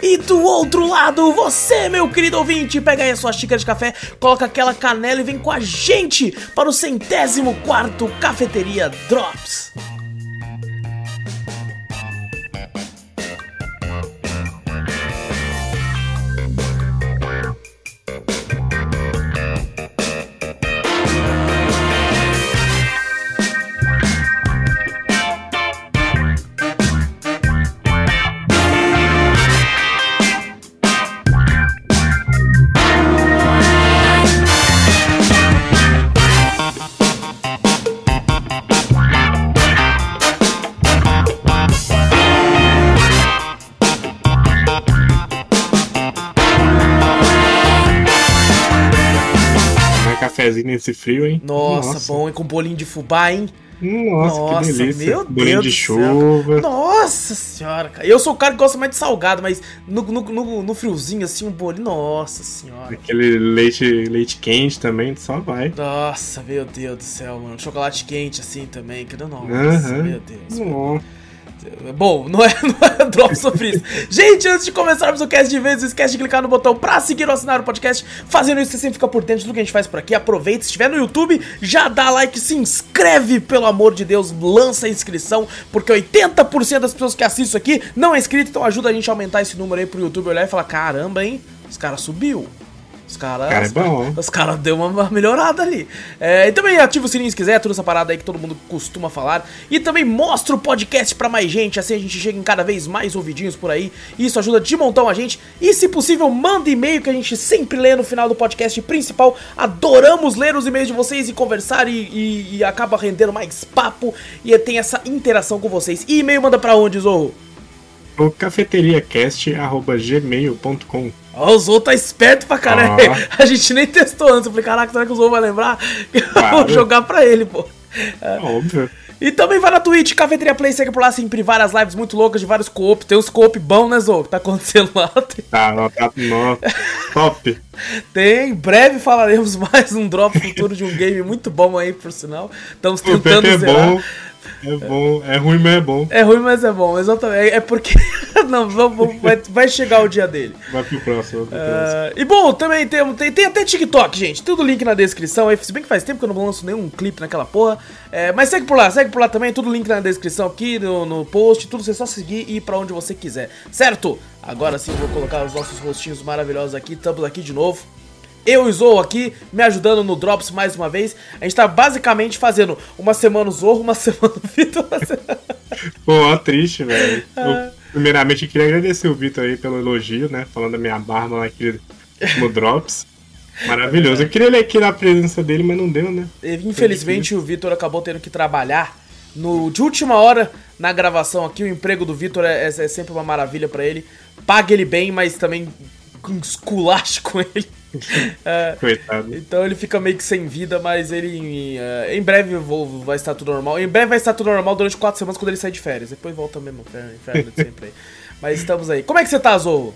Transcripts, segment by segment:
E do outro lado, você, meu querido ouvinte, pega aí a sua xícara de café, coloca aquela canela e vem com a gente para o centésimo quarto Cafeteria Drops. Nesse frio, hein? Nossa, bom, e com bolinho de fubá, hein? Nossa, que delícia. meu Bolinho Deus de chuva. Nossa senhora, cara. Eu sou o cara que gosta mais de salgado, mas no, no, no, no friozinho, assim, um bolinho. Nossa senhora. Aquele leite, leite quente também, só vai. Nossa, meu Deus do céu, mano. Chocolate quente, assim, também. Que Nossa, Aham. meu Deus. Nossa. Bom, não é, não é drop sobre isso. Gente, antes de começarmos o cast de vez, esquece de clicar no botão pra seguir ou assinar o podcast. Fazendo isso, você sempre fica por dentro de tudo que a gente faz por aqui. Aproveita, se estiver no YouTube, já dá like, se inscreve, pelo amor de Deus, lança a inscrição, porque 80% das pessoas que assistem isso aqui não é inscrito, então ajuda a gente a aumentar esse número aí pro YouTube olhar e falar: caramba, hein? Os caras subiu. Os caras. Cara, é bom. Os caras deu uma melhorada ali. É, e também ativa o sininho se quiser, toda essa parada aí que todo mundo costuma falar. E também mostra o podcast pra mais gente, assim a gente chega em cada vez mais ouvidinhos por aí. Isso ajuda de montão a gente. E se possível, manda e-mail que a gente sempre lê no final do podcast principal. Adoramos ler os e-mails de vocês e conversar e, e- e acaba rendendo mais papo. E tem essa interação com vocês. E e-mail manda pra onde, Zorro? O cafeteriacast.gmail.com Ó, o Zou tá esperto pra caralho. A gente nem testou antes. Eu falei, caraca, será que o Zou vai lembrar? Eu vou Claro. jogar pra ele, pô. É óbvio. E também vai na Twitch, Cafeteria Play, segue por lá sempre várias lives muito loucas de vários co-op. Tem uns co-op bons, né, Zou? Que tá acontecendo lá. Tem, Tá, tá, nó, top. tem. em breve falaremos mais um drop futuro de um game muito bom aí, por sinal. Estamos O tentando é zerar. bom. É bom. É ruim, mas é bom. É ruim, mas é bom, exatamente. É porque. Não, vamos- vai, vai chegar o dia dele. Vai pro próximo. Vai pro próximo. Ah, e bom, também tem, tem, tem até TikTok, gente. Tudo link na descrição. aí, Se bem que faz tempo que eu não lanço nenhum clipe naquela porra. É, mas segue por lá, segue por lá também. Tudo link na descrição aqui, no, no post. Tudo você só seguir e ir pra onde você quiser. Certo? Agora sim vou colocar os nossos rostinhos maravilhosos aqui. Estamos aqui de novo. Eu e o Zorro aqui, me ajudando no Drops mais uma vez. A gente tá basicamente fazendo uma semana o Zorro, uma semana o Vitor. semana- Pô, ó, triste, velho. Ah. Eu, Primeiramente, eu queria agradecer o Vitor aí pelo elogio, né? Falando da minha barba lá aqui no Drops. Maravilhoso. Eu queria ler aqui na presença dele, mas não deu, né? Infelizmente o Vitor acabou tendo que trabalhar no, de última hora na gravação aqui. O emprego do Vitor é, é- é sempre uma maravilha pra ele. Paga ele bem, mas também esculacho com ele. É, Coitado. então ele fica meio que sem vida, mas ele é, em breve vou- vai estar tudo normal. Em breve vai estar tudo normal durante quatro semanas quando ele sair de férias. Depois volta mesmo, inferno, inferno de sempre aí. Mas estamos aí. Como é que você tá, Zorro?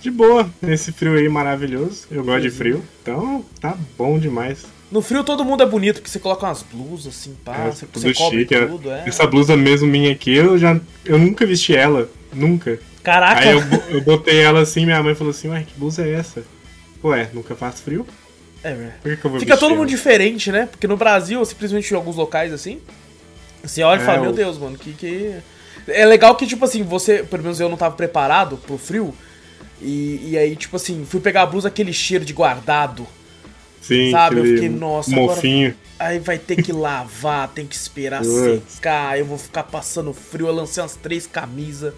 De boa, nesse frio aí maravilhoso. Eu gosto de frio, então tá bom demais. No frio todo mundo é bonito, porque você coloca umas blusas assim, pá, É, você, tudo você chique. é. tudo, é. Essa blusa mesmo minha aqui, eu já. Eu nunca vesti ela. Nunca. Caraca, Aí eu, eu botei ela assim, minha mãe falou assim, ué, que blusa é essa? Ué, nunca faz frio? é, velho. Por que, que eu vou Fica todo mundo diferente, né? Porque no Brasil, simplesmente em alguns locais assim, você olha e É, fala, o- meu Deus, mano, que que. É legal que, tipo assim, você, pelo menos eu não tava preparado pro frio. E, e aí, tipo assim, fui pegar a blusa, aquele cheiro de guardado. Sim, sabe? Eu fiquei, nossa, mofinho. Aí vai ter que lavar, tem que esperar secar, eu vou ficar passando frio. Eu lancei umas três camisas.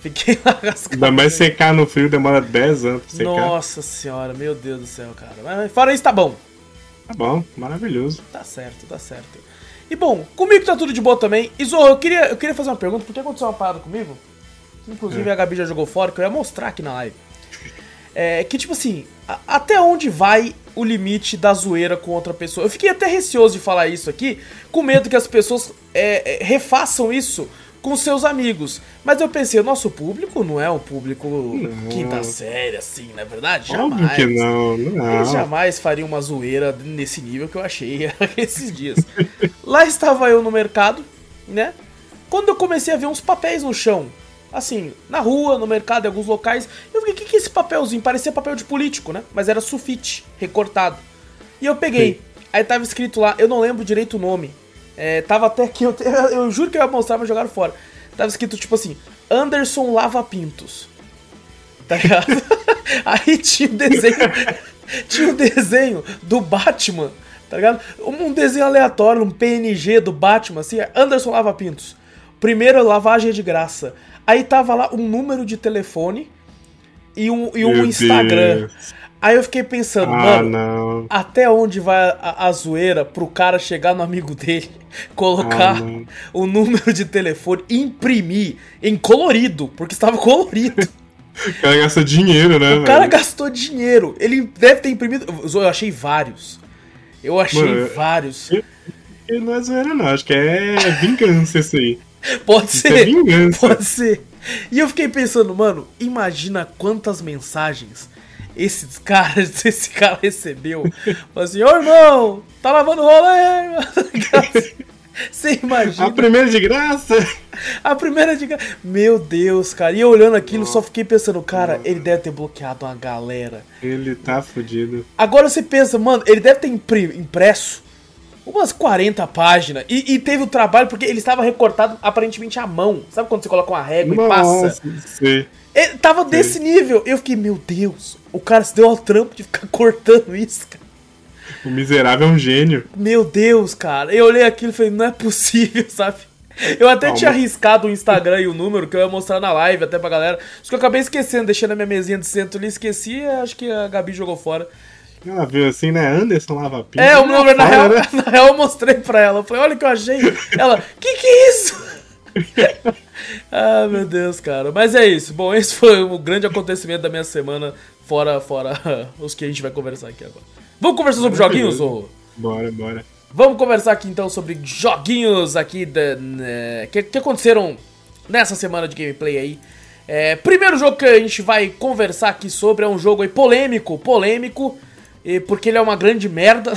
Fiquei lá as Ainda mais secar no frio demora 10 anos pra secar. Nossa senhora, meu Deus do céu, cara. Mas fora isso, tá bom. Tá bom, maravilhoso. Tá certo, tá certo. E bom, comigo tá tudo de boa também. Zorro, eu queria, eu queria fazer uma pergunta, porque aconteceu uma parada comigo. Inclusive É. a Gabi já jogou fora, que eu ia mostrar aqui na live. É, que tipo assim, a- até onde vai o limite da zoeira com outra pessoa? Eu fiquei até receoso de falar isso aqui, com medo que as pessoas é, é, refaçam isso com seus amigos. Mas eu pensei, o nosso público não é um público Não. quinta série, assim, não é verdade? Óbvio que não, não. jamais fariam uma zoeira nesse nível que eu achei esses dias. Lá estava eu no mercado, né? Quando eu comecei a ver uns papéis no chão, assim, na rua, no mercado, em alguns locais, eu fiquei, o que, que é esse papelzinho? Parecia papel de político, né? Mas era sulfite, recortado. E eu peguei. Sim. Aí tava escrito lá, eu não lembro direito o nome. É, tava até aqui, eu, eu juro que eu ia mostrar, mas jogaram fora. Tava escrito tipo assim, Anderson Lava Pintos. Tá ligado? Aí tinha um desenho. tinha um desenho do Batman, tá ligado? Um desenho aleatório, um PNG do Batman, assim, é Anderson Lava Pintos. Primeiro, lavagem de graça. Aí tava lá um número de telefone e um, e um Instagram. Deus. Aí eu fiquei pensando, Ah, mano, não. até onde vai a, a zoeira pro cara chegar no amigo dele, colocar Ah, o número de telefone, imprimir em colorido, porque estava colorido. O cara gasta dinheiro, né? O cara velho? gastou dinheiro. Ele deve ter imprimido. Eu achei vários. Eu achei Mano, eu- vários. E Não é zoeira, não. Acho que é vingança isso aí. Pode Isso é ser. vingança. Pode ser. E eu fiquei pensando, mano, imagina quantas mensagens esses caras, esse cara recebeu. Falou assim, ô irmão, tá lavando rola aí, irmão. Você imagina? A primeira de graça. A primeira de. Meu Deus, cara. E eu olhando aquilo, só fiquei pensando, cara, ele deve ter bloqueado uma galera. Ele tá fudido. Agora você pensa, mano, ele deve ter impresso umas 40 páginas. E, e teve o trabalho, porque ele estava recortado aparentemente à mão. Sabe quando você coloca uma régua e passa? Nossa, sei. Ele tava desse nível. Eu fiquei, meu Deus, o cara se deu ao trampo de ficar cortando isso, cara. O miserável é um gênio. Meu Deus, cara. Eu olhei aquilo e falei, não é possível, sabe? Eu até Calma. tinha arriscado o Instagram e o número que eu ia mostrar na live até pra galera. Só que eu acabei esquecendo, deixei na minha mesinha de centro ali, esqueci e acho que a Gabi jogou fora. Ela viu assim, né? Anderson lava pinto. É, o número, na real, Né? na real eu mostrei pra ela. Eu falei, olha o que eu achei. Ela, que que é isso? ah, meu Deus, cara. Mas é isso. Bom, esse foi o grande acontecimento da minha semana, fora, fora os que a gente vai conversar aqui agora. Vamos conversar sobre joguinhos, ô? Bora, bora. Vamos conversar aqui então sobre joguinhos aqui da, né, que, que aconteceram nessa semana de gameplay aí. É, primeiro jogo que a gente vai conversar aqui sobre é um jogo aí polêmico, polêmico, porque ele é uma grande merda.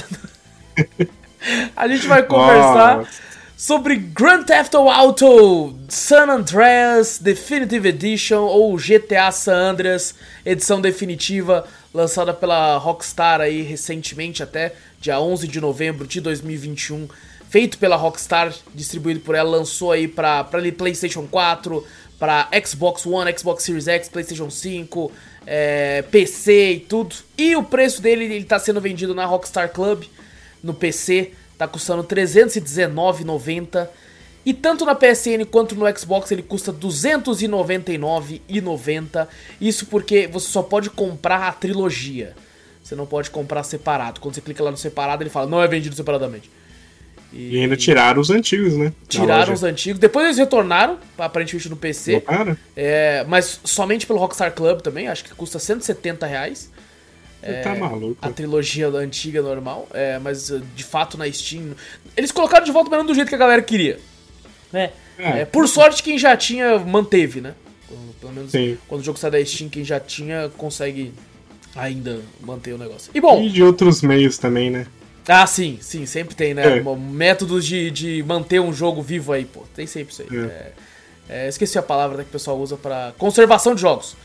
a gente vai conversar Nossa. sobre Grand Theft Auto San Andreas Definitive Edition ou GTA San Andreas edição definitiva lançada pela Rockstar aí recentemente até dia 11 de novembro de 2021 feito pela Rockstar distribuído por ela lançou aí para para PlayStation 4 para Xbox One Xbox Series X PlayStation 5 é, PC e tudo e o preço dele ele tá sendo vendido na Rockstar Club no PC tá custando R$ 319,90 e tanto na PSN quanto no Xbox ele custa R$ 299,90. Isso porque você só pode comprar a trilogia. Você não pode comprar separado. Quando você clica lá no separado, ele fala não é vendido separadamente. E ainda tiraram os antigos, né? Tiraram os antigos. Depois eles retornaram, aparentemente no PC. É, mas somente pelo Rockstar Club também, acho que custa 170 reais. Você tá maluco. A trilogia antiga normal, é, mas uh, de fato na Steam. Eles colocaram de volta, mas não do jeito que a galera queria. Né? É. É, por sorte, quem já tinha manteve, né? Pelo menos Sim. quando o jogo sai da Steam, quem já tinha consegue ainda manter o negócio. E bom, E de outros meios também, né? Ah, sim, sim, sempre tem, né? É. Métodos de, de manter um jogo vivo aí, pô. Tem sempre isso aí. É. É, é, esqueci a palavra né, que o pessoal usa pra conservação de jogos.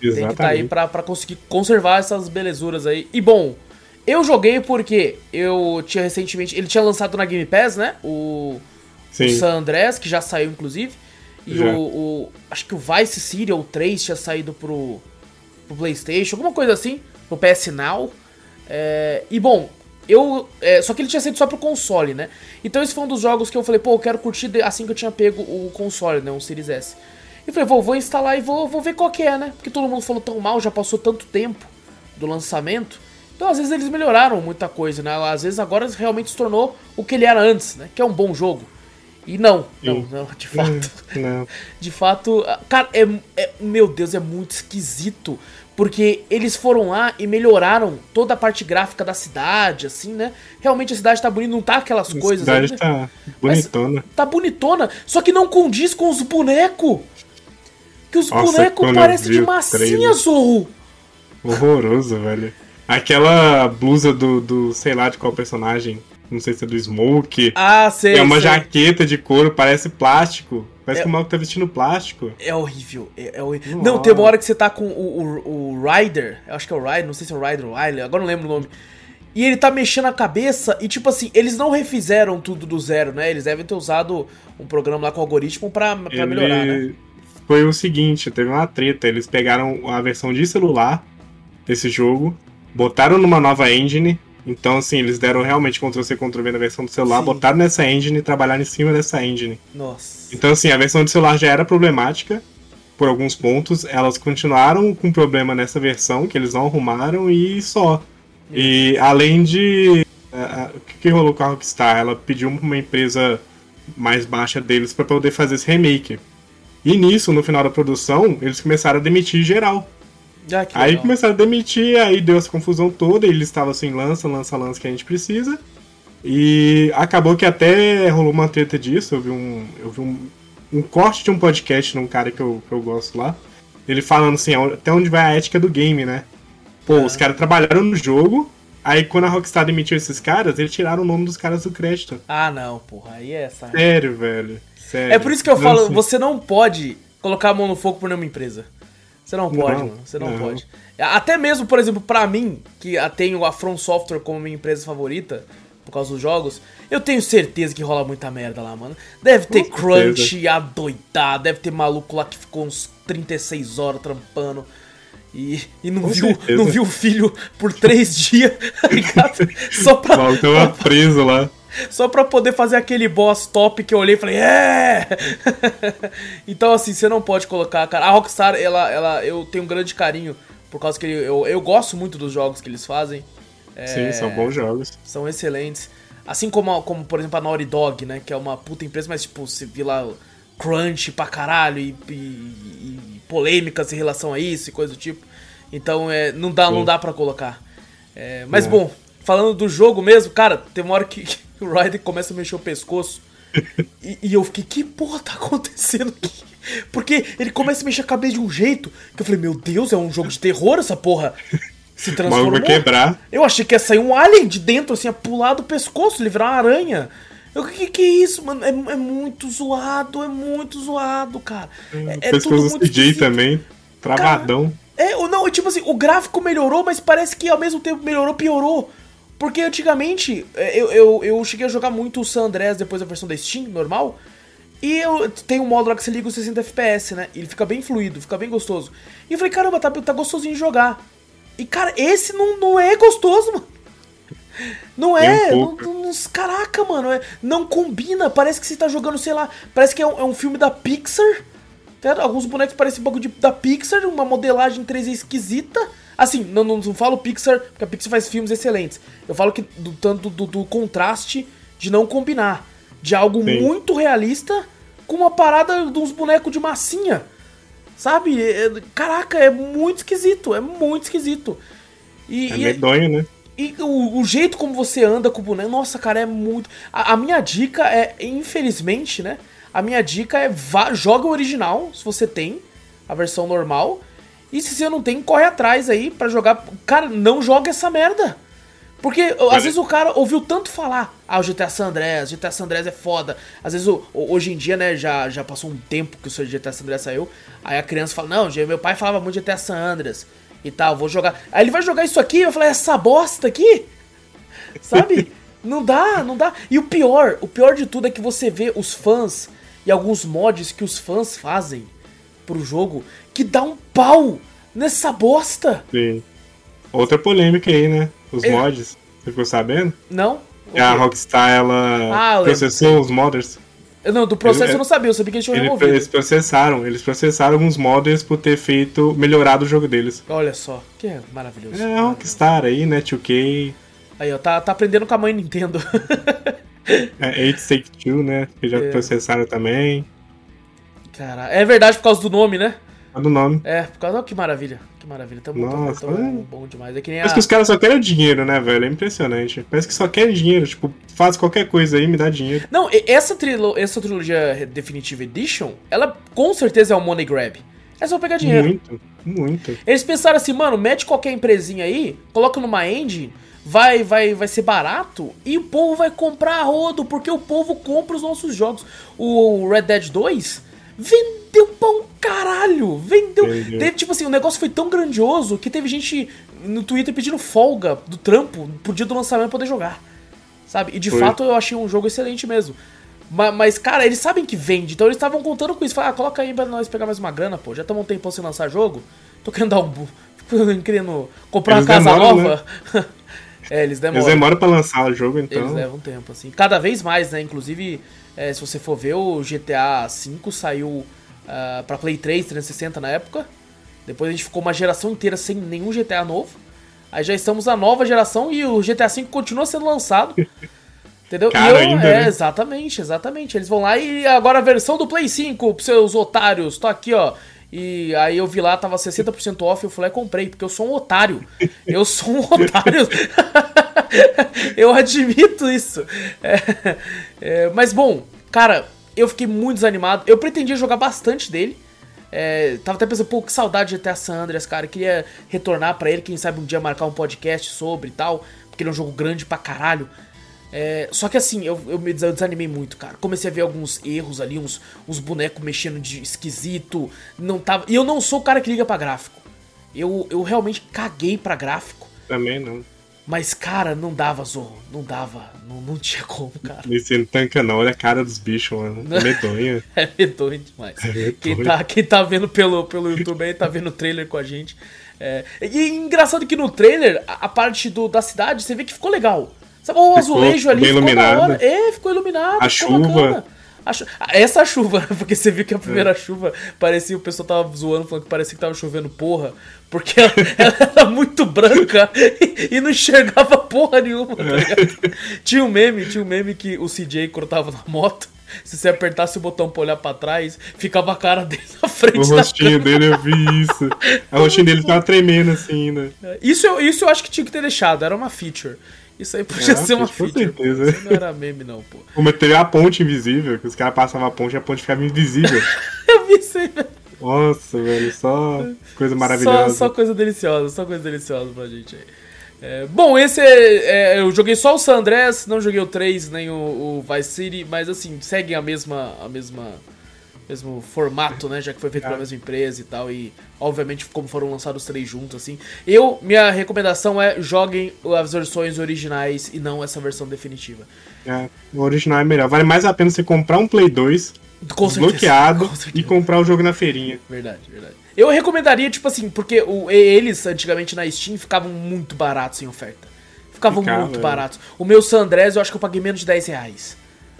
Tem que estar aí Exatamente. pra, pra conseguir conservar essas belezuras aí. E bom, eu joguei porque eu tinha recentemente. Ele tinha lançado na Game Pass, né? O, o. San Andreas, que já saiu, inclusive. E o, o- Acho que o Vice City ou 3 tinha saído pro, pro PlayStation, alguma coisa assim, pro PS Now. É, e bom, eu. é, só que ele tinha saído só pro console, né? Então esse foi um dos jogos que eu falei, pô, eu quero curtir assim que eu tinha pego o console, né? O Series S. E falei, vou, vou instalar e vou, vou ver qual que é, né? Porque todo mundo falou tão mal, já passou tanto tempo do lançamento. Então, às vezes, eles melhoraram muita coisa, né? Às vezes, agora realmente se tornou o que ele era antes, né? Que é um bom jogo. E não, não, não, de fato. Não. De fato, cara, é, é, meu Deus, é muito esquisito. Porque eles foram lá e melhoraram toda a parte gráfica da cidade, assim, né? Realmente a cidade tá bonita, não tá aquelas A coisas. cidade né? tá bonitona. Tá bonitona, só que não condiz com os bonecos. Que os bonecos parecem de massinha. Zorro. Horroroso, velho. Aquela blusa do, do, sei lá de qual personagem. Não sei se é do Smoke. Ah, sei. é uma sei. jaqueta de couro, parece plástico. Parece É- que o maluco tá vestindo plástico. É horrível. É, é horrível. Não, tem uma hora que você tá com o, o, o Ryder. Eu acho que é o Ryder, não sei se é o Ryder ou o Riley, agora não lembro o nome. E ele tá mexendo a cabeça e, tipo assim, eles não refizeram tudo do zero, né? Eles devem ter usado um programa lá com algoritmo pra, pra Ele melhorar, né? Foi o seguinte, teve uma treta. Eles pegaram a versão de celular desse jogo, botaram numa nova engine. Então, assim, eles deram realmente Ctrl-C, Ctrl-V na versão do celular, Sim. botaram nessa engine e trabalharam em cima dessa engine. Nossa. Então, assim, a versão de celular já era problemática por alguns pontos. Elas continuaram com problema nessa versão, que eles não arrumaram, e só. E além de. O que, rolou com a Rockstar? Ela pediu uma empresa mais baixa deles pra poder fazer esse remake. E nisso, no final da produção, eles começaram a demitir geral. Ah, Aí começaram a demitir, aí deu essa confusão toda, e eles estavam assim, lança, lança, lança que a gente precisa. E acabou que até rolou uma treta disso, eu vi um. Eu vi um, um corte de um podcast de um cara que eu, que eu gosto lá. Ele falando assim, até onde vai a ética do game, né? Pô, os caras trabalharam no jogo, aí quando a Rockstar demitiu esses caras, eles tiraram o nome dos caras do crédito. Ah, não, porra. Aí é essa. Sério, velho. Sério. É por isso que eu Não, falo, você não pode colocar a mão no fogo por nenhuma empresa. Você não pode, Não, mano. Você não, não. pode. Até mesmo, por exemplo, pra mim, que tenho a From Software como minha empresa favorita, por causa dos jogos, eu tenho certeza que rola muita merda lá, mano. Deve ter Com crunch adoidado, deve ter maluco lá que ficou uns 36 horas trampando. E, e não, Com viu, certeza. não viu o filho por três dias, tá ligado? Só pra, tava preso lá. só pra poder fazer aquele boss top que eu olhei e falei, é! então, assim, você não pode colocar, cara. A Rockstar, ela, ela, eu tenho um grande carinho, por causa que eu, eu gosto muito dos jogos que eles fazem. É, Sim, são bons jogos. São excelentes. Assim como, como, por exemplo, a Naughty Dog, né? Que é uma puta empresa, mas, tipo, você vê lá crunch pra caralho e, e- e polêmicas em relação a isso e coisa do tipo. Então, é, não dá, não dá pra colocar. É, mas, É. bom, falando do jogo mesmo, cara, tem uma hora que, que o Ryder começa a mexer o pescoço. e, e eu fiquei, que porra tá acontecendo aqui? Porque ele começa a mexer a cabeça de um jeito que eu falei, meu Deus, é um jogo de terror essa porra. Se transformou. vai quebrar. Eu achei que ia sair um alien de dentro, assim, ia pular do pescoço, ele virar uma aranha. Eu, que que é isso, mano? É, é muito zoado, é muito zoado, cara. É, é Pescoço do CJ esquisito. também. Travadão. É, ou não, tipo assim, o gráfico melhorou, mas parece que ao mesmo tempo melhorou, piorou. Porque antigamente, é, eu, eu, eu cheguei a jogar muito o San Andreas depois da versão da Steam, normal. E eu tem um modo lá que você liga os 60 FPS, né? Ele fica bem fluido, fica bem gostoso. E eu falei, caramba, tá, tá gostosinho de jogar. E cara, esse não, não é gostoso, mano. Não é, um não, não- caraca, mano, é- não combina. Parece que você tá jogando, sei lá, parece que é um, é um filme da Pixar. tá? Alguns bonecos parecem um bagulho de- da Pixar, uma modelagem 3D esquisita. Assim, não, não, não falo Pixar, porque a Pixar faz filmes excelentes. Eu falo que do tanto do, do contraste de não combinar. De algo Sim. muito realista com uma parada de uns bonecos de massinha. Sabe? É- é- caraca, é muito esquisito. É muito esquisito. E, É e- medonho, né? e o, o jeito como você anda com o boneco, nossa, cara, é muito. A, a minha dica é, infelizmente, né? A minha dica é vá, joga o original, se você tem, a versão normal. E se você não tem, corre atrás aí pra jogar. Cara, não joga essa merda. Porque às vezes o cara ouviu tanto falar, ah, o GTA San Andreas, GTA San Andreas é foda. Às vezes, o- hoje em dia, né, já, já passou um tempo que o seu GTA San Andreas saiu. Aí a criança fala, não, meu pai falava muito de GTA San Andreas e tal, vou jogar. Aí ele vai jogar isso aqui e vai falar, essa bosta aqui? Sabe? não dá, não dá. E o pior, o pior de tudo é que você vê os fãs e alguns mods que os fãs fazem pro jogo que dá um pau nessa bosta. Sim. Outra polêmica aí, né? Os É. mods. Você ficou sabendo? Não? A? Rockstar, Ah, eu ela lembro. processou os modders. Eu Não, do processo eu não sabia, eu sabia que eles tinham removido. eles processaram. Eles processaram alguns modders por ter feito, melhorado o jogo deles. Olha só, que é maravilhoso. É Rockstar aí, né? 2K. Aí, ó, tá, tá aprendendo com a mãe Nintendo. É, 8 Take Two, né? Que já É. processaram também. Cara, é verdade por causa do nome, né? Olha o nome. É, por causa. Oh, que maravilha. Que maravilha. Tamo, Nossa, tamo é. bom demais. É que nem a. Parece que os caras só querem dinheiro, né, velho? É impressionante. Parece que só querem dinheiro. Tipo, faz qualquer coisa aí, me dá dinheiro. Não, essa, trilo... essa trilogia Definitive Edition, ela com certeza é um money grab. É só pegar dinheiro. Muito, muito. Eles pensaram assim, mano, mete qualquer empresinha aí, coloca numa engine, vai, vai, vai ser barato e o povo vai comprar a rodo, porque o povo compra os nossos jogos. O Red Dead 2 vendeu pra um caralho, vendeu. Vendeu. Teve, tipo assim, o negócio foi tão grandioso que teve gente no Twitter pedindo folga do trampo pro dia do lançamento poder jogar. Sabe? E de Foi. fato eu achei um jogo excelente mesmo. Ma- Mas, cara, eles sabem que vende, então eles estavam contando com isso. Falaram, ah, coloca aí pra nós pegar mais uma grana, pô. Já estamos um tempão sem lançar jogo. Tô querendo dar um. querendo comprar Eles uma casa nova. é, eles demoram. Eles demoram pra lançar o jogo, então. Eles levam tempo, assim. Cada vez mais, né? Inclusive, é, se você for ver, o GTA V saiu ah, pra Play 3, 360 na época. Depois a gente ficou uma geração inteira sem nenhum GTA novo. Aí já estamos na nova geração e o GTA V continua sendo lançado. Entendeu? Cara eu, ainda, é, né? exatamente, exatamente. Eles vão lá e agora a versão do Play 5, pros seus otários, tô aqui, ó. E aí eu vi lá, tava 60% off, eu falei, comprei, porque eu sou um otário. Eu sou um otário. eu admito isso. É, é, mas bom, cara, eu fiquei muito desanimado. Eu pretendia jogar bastante dele. É, tava até pensando, pô, que saudade de GTA San Andreas, cara. Eu queria retornar pra ele, quem sabe um dia marcar um podcast sobre e tal. Porque ele é um jogo grande pra caralho. É, só que assim, eu, eu me desanimei muito, cara. Comecei a ver alguns erros ali, uns, uns bonecos mexendo de esquisito. Não tava. E eu não sou o cara que liga pra gráfico. Eu, eu realmente caguei pra gráfico. Também não. Mas, cara, não dava, Zorro. Não dava. Não, não tinha como, cara. Esse não tanca não, olha a cara dos bichos, mano. É medonha. É medonho demais. medonho. Quem, tá, quem tá vendo pelo, pelo YouTube aí, tá vendo o trailer com a gente. É, e engraçado que no trailer, a, a parte do, da cidade, você vê que ficou legal. Sabe, o Ficou azulejo ali ficou iluminado. hora. É, ficou iluminado. A ficou chuva. bacana. A Essa chuva, porque você viu que a primeira É. chuva parecia, o pessoal tava zoando, falando que parecia que tava chovendo porra, porque ela, ela era muito branca e, e não enxergava porra nenhuma, tá É. Tinha um meme, tinha um meme que o CJ, quando tava na moto, se você apertasse o botão pra olhar pra trás, ficava a cara dele na frente O rostinho dele, eu vi isso. O rostinho dele tava tremendo assim, né? Isso, eu- isso eu acho que tinha que ter deixado, era uma feature. Isso aí podia É, ser uma com feature. pô. certeza. Isso não era meme, não, pô. Como teve a ponte invisível, que os caras passavam a ponte e a ponte ficava invisível. Eu vi isso aí, velho. Nossa, velho, só coisa Só, maravilhosa. só coisa deliciosa, só coisa deliciosa pra gente aí. É, bom, esse é, é, Eu joguei só o San Andreas, não joguei o 3 nem o, o Vice City, mas assim, seguem a mesma. a mesma. Mesmo formato, né? Já que foi feito pela Ah. mesma empresa e tal. E obviamente como foram lançados os três juntos, assim. Eu, minha recomendação é joguem as versões originais e não essa versão definitiva. É, o original é melhor. Vale mais a pena você comprar um Play 2 Com bloqueado e comprar o jogo na feirinha. Verdade, verdade. Eu recomendaria, tipo assim, porque o- eles, antigamente na Steam, ficavam muito baratos em oferta. Ficavam Ficava, muito é. baratos. O meu San eu acho que eu paguei menos de 10 reais.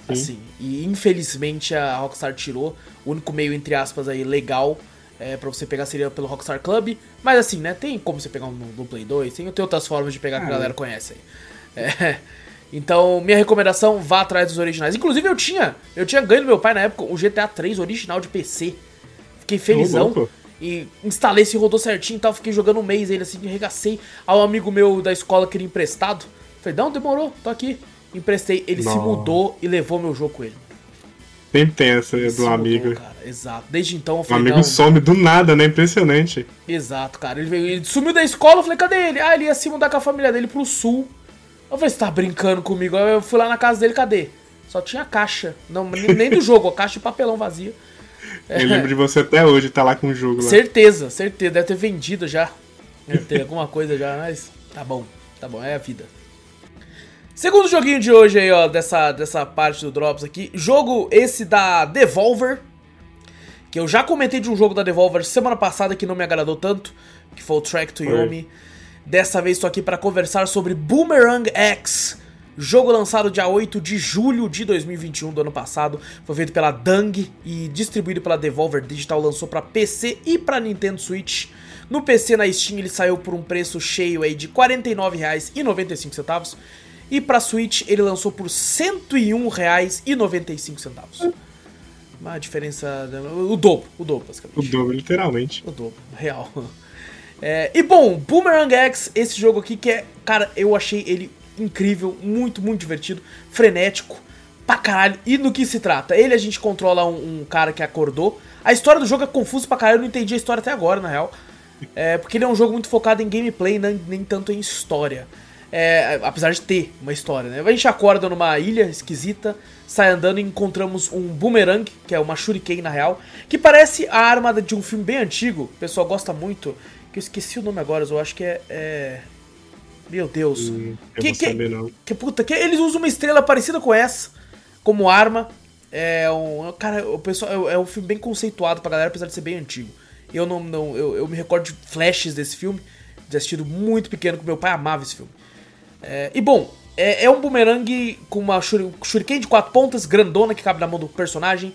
Sim. Assim. E infelizmente a Rockstar tirou. O único meio, entre aspas, aí, legal é, pra você pegar seria pelo Rockstar Club. Mas assim, né? Tem como você pegar no, no Play 2, tem, tem outras formas de pegar que a Ah, galera conhece aí. É. Então, minha recomendação, vá atrás dos originais. Inclusive, eu tinha, eu tinha ganho do meu pai na época o GTA 3 original de PC. Fiquei felizão. e instalei se rodou certinho e tal. Fiquei jogando um mês ele assim, arregacei. Aí um amigo meu da escola queria emprestado. Falei, não, demorou, tô aqui. Emprestei. Ele se mudou e levou meu jogo com ele. Sempre tem essa Ele do mudou, amigo. cara. Exato. Desde então eu O falei, amigo não. some do nada, né? Impressionante. Exato, cara. Ele, veio, ele sumiu da escola, eu falei, cadê ele? Ah, ele ia se mudar com a família dele pro sul. Eu falei, você tá brincando comigo? Aí eu fui lá na casa dele, cadê? Só tinha caixa. Não, nem nem do jogo, a caixa de papelão vazia. Eu lembro de você até hoje, tá lá com o jogo lá. Certeza, certeza. Deve ter vendido já. Deve ter alguma coisa já, mas tá bom. Tá bom, é a vida. Segundo joguinho de hoje aí, ó, dessa, dessa parte do Drops aqui. Jogo esse da Devolver. Que eu já comentei de um jogo da Devolver semana passada que não me agradou tanto. Que foi o Track to. Yomi. Dessa vez estou aqui para conversar sobre Boomerang X. Jogo lançado dia 8 de julho de 2021 do ano passado. Foi feito pela Dung e distribuído pela Devolver Digital. Lançou para PC e para Nintendo Switch. No PC na Steam ele saiu por um preço cheio aí de R$ 49,95. E pra Switch ele lançou por R$ 101,95. Uma diferença. O dobro, o dobro, basicamente. O dobro, literalmente. O dobro, real. É, e bom, Boomerang X, esse jogo aqui que é. Cara, eu achei ele incrível, muito, muito divertido, frenético, pra caralho. E no que se trata? Ele a gente controla um, um cara que acordou. A história do jogo é confusa pra caralho, eu não entendi a história até agora, na real. É, porque ele é um jogo muito focado em gameplay, nem, nem tanto em história. É, apesar de ter uma história, né? A gente acorda numa ilha esquisita, sai andando e encontramos um boomerang, que é uma shuriken na real, que parece a arma de um filme bem antigo, o pessoal gosta muito, que eu esqueci o nome agora, eu acho que é... é... Meu Deus. Hum, que, que, que puta, que eles usam uma estrela parecida com essa como arma. É um. Cara, o pessoal. É, é um filme bem conceituado pra galera, apesar de ser bem antigo. Eu não. não eu, eu me recordo de flashes desse filme. De assistido muito pequeno, que meu pai amava esse filme. É, e bom, é, é um boomerang com uma shuri- shuriken de quatro pontas, grandona, que cabe na mão do personagem.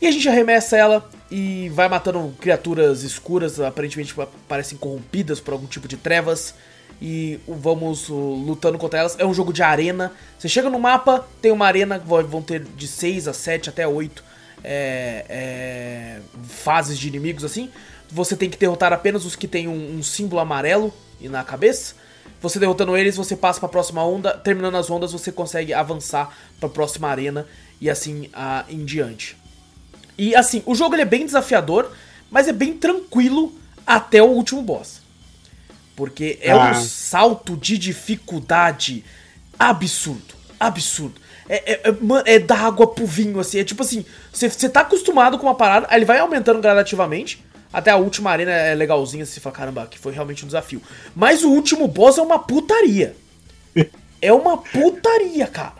E a gente arremessa ela e vai matando criaturas escuras, aparentemente parecem corrompidas por algum tipo de trevas. E vamos lutando contra elas. É um jogo de arena. Você chega no mapa, tem uma arena vão ter de 6 a 7 até 8 é, é, fases de inimigos assim. Você tem que derrotar apenas os que tem um, um símbolo amarelo na cabeça. Você derrotando eles, você passa para a próxima onda. Terminando as ondas, você consegue avançar para a próxima arena e assim ah, em diante. E assim, o jogo ele é bem desafiador, mas é bem tranquilo até o último boss. Porque é Ah. um salto de dificuldade absurdo. Absurdo. É, é, é, é da água pro vinho, assim. É tipo assim, você você tá acostumado com uma parada, aí ele vai aumentando gradativamente. Até a última arena é legalzinha, você fala, caramba, aqui foi realmente um desafio. Mas o último boss é uma putaria. É uma putaria, cara.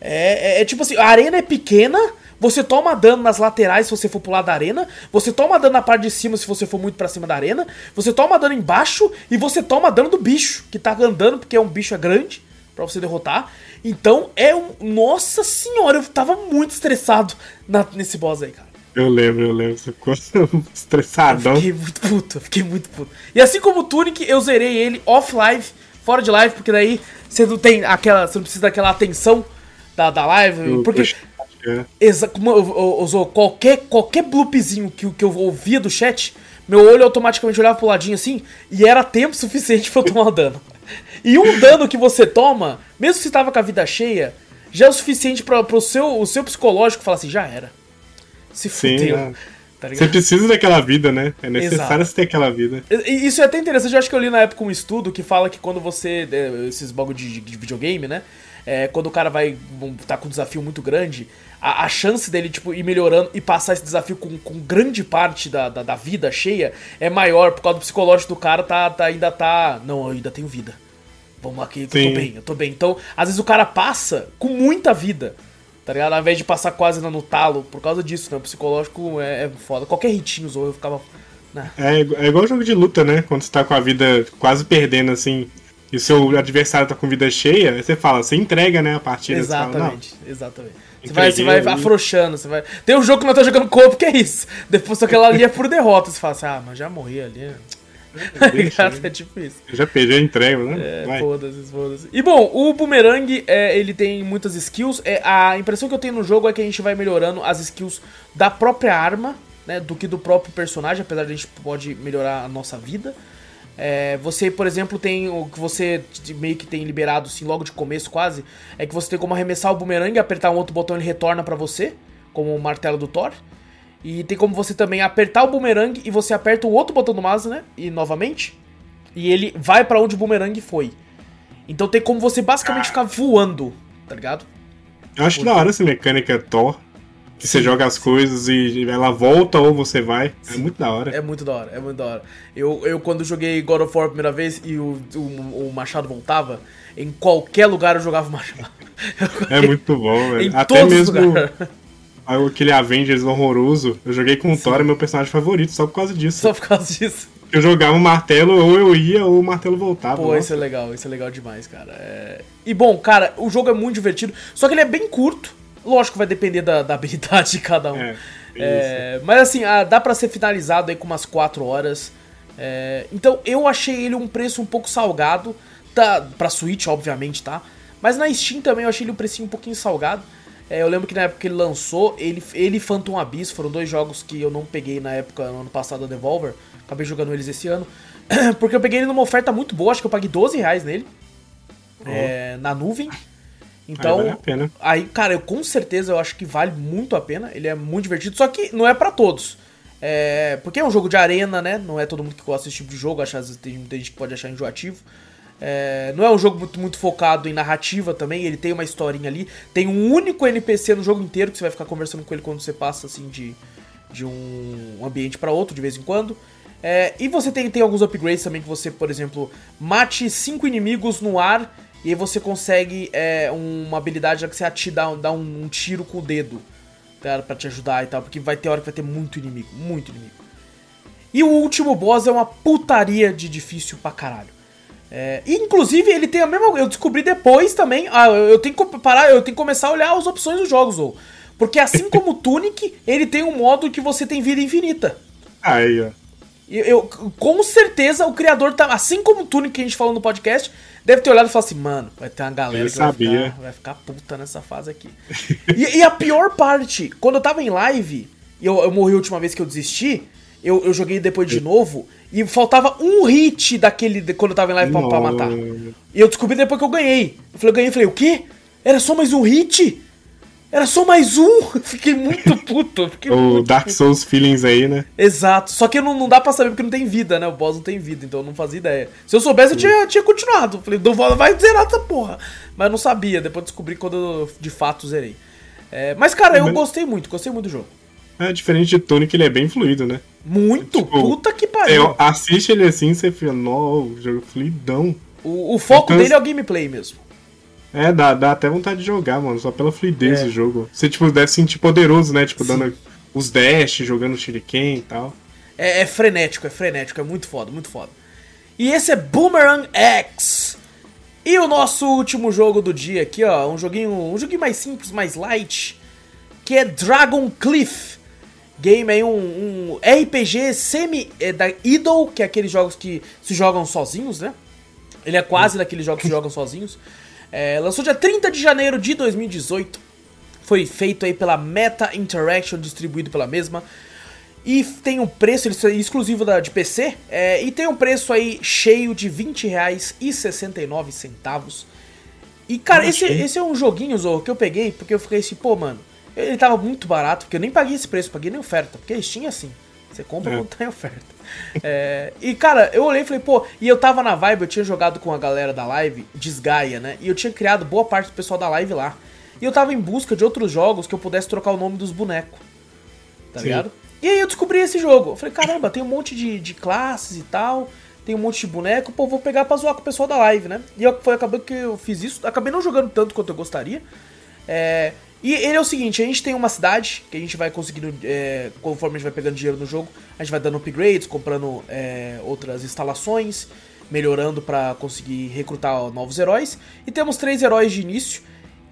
É, é- é tipo assim, a arena é pequena, você toma dano nas laterais se você for pular da arena, você toma dano na parte de cima se você for muito pra cima da arena, você toma dano embaixo e você toma dano do bicho, que tá andando porque é um bicho é grande pra você derrotar. Então é um. Nossa senhora, eu tava muito estressado na- nesse boss aí, cara. Eu lembro, eu lembro. Você ficou Eu estressadão. fiquei muito puto, eu fiquei muito puto. E assim como o Tunic, eu zerei ele off live, fora de live, porque daí você não tem aquela. Você não precisa daquela atenção da, da live. Do- Porque. é. Exa como eu, eu, eu sou- qualquer, qualquer bloopzinho que, eu- que eu ouvia do chat, meu olho automaticamente olhava pro ladinho assim, e era tempo suficiente pra eu tomar o dano. E um dano que você toma, mesmo se tava com a vida cheia, já é o suficiente para pro seu, o seu psicológico falar assim, já era. Se Sim, fudeu. é. Tá Você precisa daquela vida, né? É necessário Exato. você ter aquela vida. Isso é até interessante, eu acho que eu li na época um estudo que fala que quando você. é, Esses bagulho de, de videogame, né? É, quando o cara vai tá com um desafio muito grande, a, a chance dele, tipo, ir melhorando e passar esse desafio com, com grande parte da, da, da vida cheia é maior, por causa do psicológico do cara tá, tá, ainda tá. Não, eu ainda tenho vida. Vamos lá que que eu Sim. tô bem, eu tô bem. Então, às vezes o cara passa com muita vida. Tá ligado? Ao invés de passar quase no talo, por causa disso, né? O psicológico é, é foda. Qualquer hitinho zoou, eu ficava. Né? É, igu- é igual jogo de luta, né? Quando você tá com a vida quase perdendo, assim, e o seu adversário tá com vida cheia, aí você fala, você entrega, né, a partida. você fala, não, Exatamente, exatamente. Você vai, você vai afrouxando, você vai. Tem um jogo que nós tô jogando corpo que é isso. Depois só que ela ali é por derrota. Você fala assim, ah, mas já morri ali. né? Ligado? É tipo isso. Eu já perdi a entrega, né? É, foda-se, foda-se. E bom, o Boomerang, é, ele tem muitas skills. É, a impressão que eu tenho no jogo é que a gente vai melhorando as skills da própria arma, né? Do que do próprio personagem, apesar de a gente pode melhorar a nossa vida. É, você, por exemplo, tem o que você meio que tem liberado, assim, logo de começo quase, é que você tem como arremessar o boomerang, apertar um outro botão ele retorna pra você, como o martelo do Thor. E tem como você também apertar o boomerang e você aperta o outro botão do mouse, né? E novamente. E ele vai pra onde o boomerang foi. Então tem como você basicamente ficar voando, tá ligado? Eu acho da hora essa mecânica Thor, que você joga as coisas e ela volta ou você vai. É muito da hora. É muito da hora, é muito da hora. Eu, eu quando joguei God of War a primeira vez e o, o, o machado voltava, em qualquer lugar eu jogava o machado. É, muito bom, velho. Até mesmo. Aquele Avengers horroroso, eu joguei com o Thor, é meu personagem favorito, só por causa disso. Só por causa disso. Eu jogava o martelo, ou eu ia, ou o martelo voltava. Pô, Nossa. isso é legal, isso é legal demais, cara. É... E bom, cara, o jogo é muito divertido, só que ele é bem curto. Lógico que vai depender da, da habilidade de cada um. É, É, mas assim, ah, dá pra ser finalizado aí com umas 4 horas. É, então eu achei ele um preço um pouco salgado. Tá, pra Switch, obviamente, tá? Mas na Steam também eu achei ele um precinho um pouquinho salgado. É, eu lembro que na época que ele lançou, ele, ele e Phantom Abyss foram dois jogos que eu não peguei na época, no ano passado, da Devolver. Acabei jogando eles esse ano. Porque eu peguei ele numa oferta muito boa, acho que eu paguei 12 reais nele. Oh. É, na nuvem. Então, aí, vale aí, cara, eu com certeza eu acho que vale muito a pena. Ele é muito divertido, só que não é para todos. É, porque é um jogo de arena, né? Não é todo mundo que gosta desse tipo de jogo, acha, tem muita gente que pode achar enjoativo. É, não é um jogo muito, muito, focado em narrativa também, ele tem uma historinha ali. Tem um único NPC no jogo inteiro que você vai ficar conversando com ele quando você passa assim de, de um ambiente para outro de vez em quando. É, e você tem, tem alguns upgrades também que você, por exemplo, mate cinco inimigos no ar e aí você consegue é, uma habilidade que você atira, dá, um, um, tiro com o dedo tá, para te ajudar e tal, porque vai ter hora que vai ter muito inimigo, muito inimigo. E o último boss é uma putaria de difícil pra caralho. É, inclusive, ele tem a mesma. Eu descobri depois também. Ah, eu tenho que parar, eu tenho que começar a olhar as opções dos jogos, ou. Porque assim como o Tunic, ele tem um modo que você tem vida infinita. Aí, ó. Eu, eu, com certeza o criador tá. Assim como o Tunic que a gente falou no podcast, deve ter olhado e falado assim, mano, vai ter uma galera que vai ficar, vai ficar, puta nessa fase aqui. e, e, a pior parte, quando eu tava em live, e eu, eu morri a última vez que eu desisti, eu, eu joguei depois de novo, e faltava um hit daquele. De, quando eu tava em live pra, pra, matar. E eu descobri depois que eu ganhei. Eu falei, eu ganhei, eu falei, o quê? Era só mais um hit? Era só mais um! Fiquei muito puto. Fiquei o muito Dark puto. Souls feelings aí, né? Exato. Só que não, não dá pra saber porque não tem vida, né? O boss não tem vida, então eu não fazia ideia. Se eu soubesse, eu tinha, tinha continuado. Falei, vai zerar essa porra. Mas eu não sabia, depois descobri quando eu de fato zerei. É, mas, cara, eu gostei muito, gostei muito do jogo. É diferente de Tony, que ele é bem fluido, né? Muito! Tipo, puta que pariu! assiste ele assim, você fica, nó, jogo é fluidão. O, o foco então, dele é o gameplay mesmo. É, dá, dá até vontade de jogar, mano, só pela fluidez é. do jogo. Você, tipo, deve se sentir poderoso, né? Tipo, Sim. dando os dash, jogando shuriken e tal. É, é, frenético, é frenético, é muito foda, muito foda. E esse é Boomerang X. E o nosso último jogo do dia aqui, ó, um joguinho, um joguinho mais simples, mais light, que é Dragon Cliff game aí, um, um RPG semi é, da Idol, que é aqueles jogos que se jogam sozinhos, né? Ele é quase daqueles jogos que se jogam sozinhos. É, lançou dia 30 de janeiro de 2018. Foi feito aí pela Meta Interaction, distribuído pela mesma. E tem um preço, ele é exclusivo da, de PC. É, e tem um preço aí cheio de R$20,69. E cara, esse, esse é um joguinho, Zorro, que eu peguei porque eu fiquei assim, pô, mano, ele tava muito barato, porque eu nem paguei esse preço, paguei nem oferta, porque a Steam é assim. Você compra é. quando tá em oferta. É, e cara, eu olhei e falei, pô, e eu tava na vibe, eu tinha jogado com a galera da live, Desgaia, né? E eu tinha criado boa parte do pessoal da live lá. E eu tava em busca de outros jogos que eu pudesse trocar o nome dos bonecos. Tá Sim. ligado? E aí eu descobri esse jogo. Eu falei, caramba, tem um monte de, de classes e tal, tem um monte de boneco, pô, vou pegar pra zoar com o pessoal da live, né? E eu, foi, acabou que eu fiz isso, acabei não jogando tanto quanto eu gostaria. É, e ele é o seguinte, a gente tem uma cidade que a gente vai conseguindo, é, conforme a gente vai pegando dinheiro no jogo, a gente vai dando upgrades, comprando é, outras instalações, melhorando para conseguir recrutar novos heróis. E temos três heróis de início.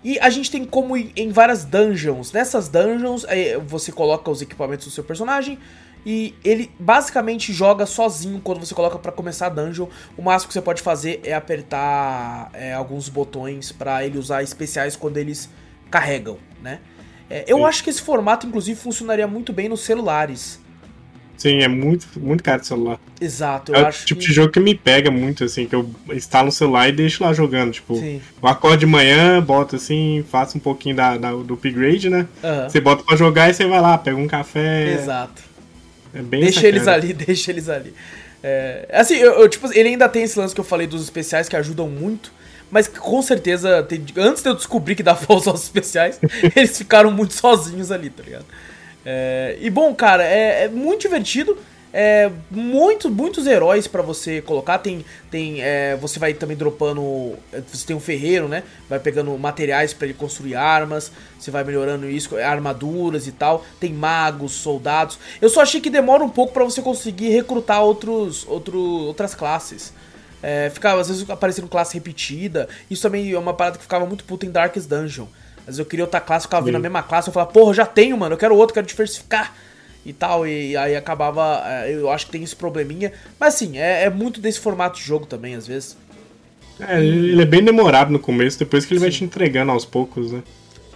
E a gente tem como ir em várias dungeons. Nessas dungeons, é, você coloca os equipamentos do seu personagem. E ele basicamente joga sozinho quando você coloca para começar a dungeon. O máximo que você pode fazer é apertar é, alguns botões para ele usar especiais quando eles carregam, né? É, eu Sim. acho que esse formato, inclusive, funcionaria muito bem nos celulares. Sim, é muito, muito caro de celular. Exato, eu é acho. o tipo que... de jogo que me pega muito, assim, que eu instalo no celular e deixo lá jogando. Tipo, Sim. eu acordo de manhã, boto assim, faço um pouquinho da, da do upgrade, né? Uhum. Você bota pra jogar e você vai lá, pega um café. Exato. É bem Deixa eles ali, deixa eles ali. É, assim, eu, eu, tipo, ele ainda tem esse lance que eu falei dos especiais que ajudam muito. Mas com certeza, antes de eu descobrir que dá falsos aos especiais, eles ficaram muito sozinhos ali, tá ligado? É, e bom, cara, é, é muito divertido. É, muito, muitos heróis para você colocar. Tem, tem é, você vai também dropando. Você tem um ferreiro, né? Vai pegando materiais para ele construir armas. Você vai melhorando isso, armaduras e tal. Tem magos, soldados. Eu só achei que demora um pouco para você conseguir recrutar outros, outro, outras classes. É, ficava, às vezes, aparecendo classe repetida. Isso também é uma parada que ficava muito puta em Darkest Dungeon. Às vezes eu queria outra classe, ficava vindo a mesma classe, eu falava, porra, já tenho, mano, eu quero outro, quero diversificar e tal. E aí acabava. É, eu acho que tem esse probleminha. Mas assim, é, é muito desse formato de jogo também, às vezes. É, ele é bem demorado no começo, depois que ele Sim. vai te entregando aos poucos, né?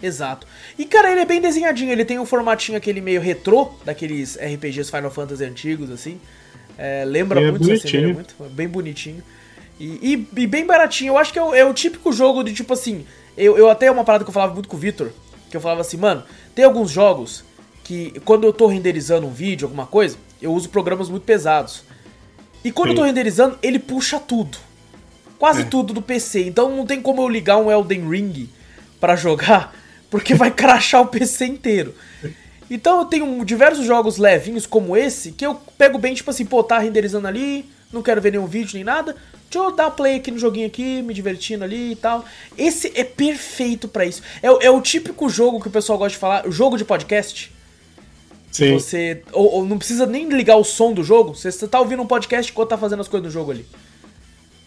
Exato. E, cara, ele é bem desenhadinho, ele tem um formatinho aquele meio retrô, daqueles RPGs Final Fantasy antigos, assim. É, lembra é muito, assim, lembra muito, bem bonitinho. E, e, e, bem baratinho, eu acho que é o, é o, típico jogo de tipo assim. Eu, eu até uma parada que eu falava muito com o Victor, que eu falava assim, mano, tem alguns jogos que quando eu tô renderizando um vídeo, alguma coisa, eu uso programas muito pesados. E quando Sim. eu tô renderizando, ele puxa tudo. Quase é. tudo do PC. Então não tem como eu ligar um Elden Ring para jogar, porque vai crashar o PC inteiro. Então eu tenho diversos jogos levinhos como esse, que eu pego bem, tipo assim, pô, tá renderizando ali, não quero ver nenhum vídeo nem nada. Deixa eu dar play aqui no joguinho aqui, me divertindo ali e tal. Esse é perfeito para isso. É, é, o típico jogo que o pessoal gosta de falar, jogo de podcast. Sim. Você ou, ou, não precisa nem ligar o som do jogo, você tá ouvindo um podcast enquanto tá fazendo as coisas do jogo ali.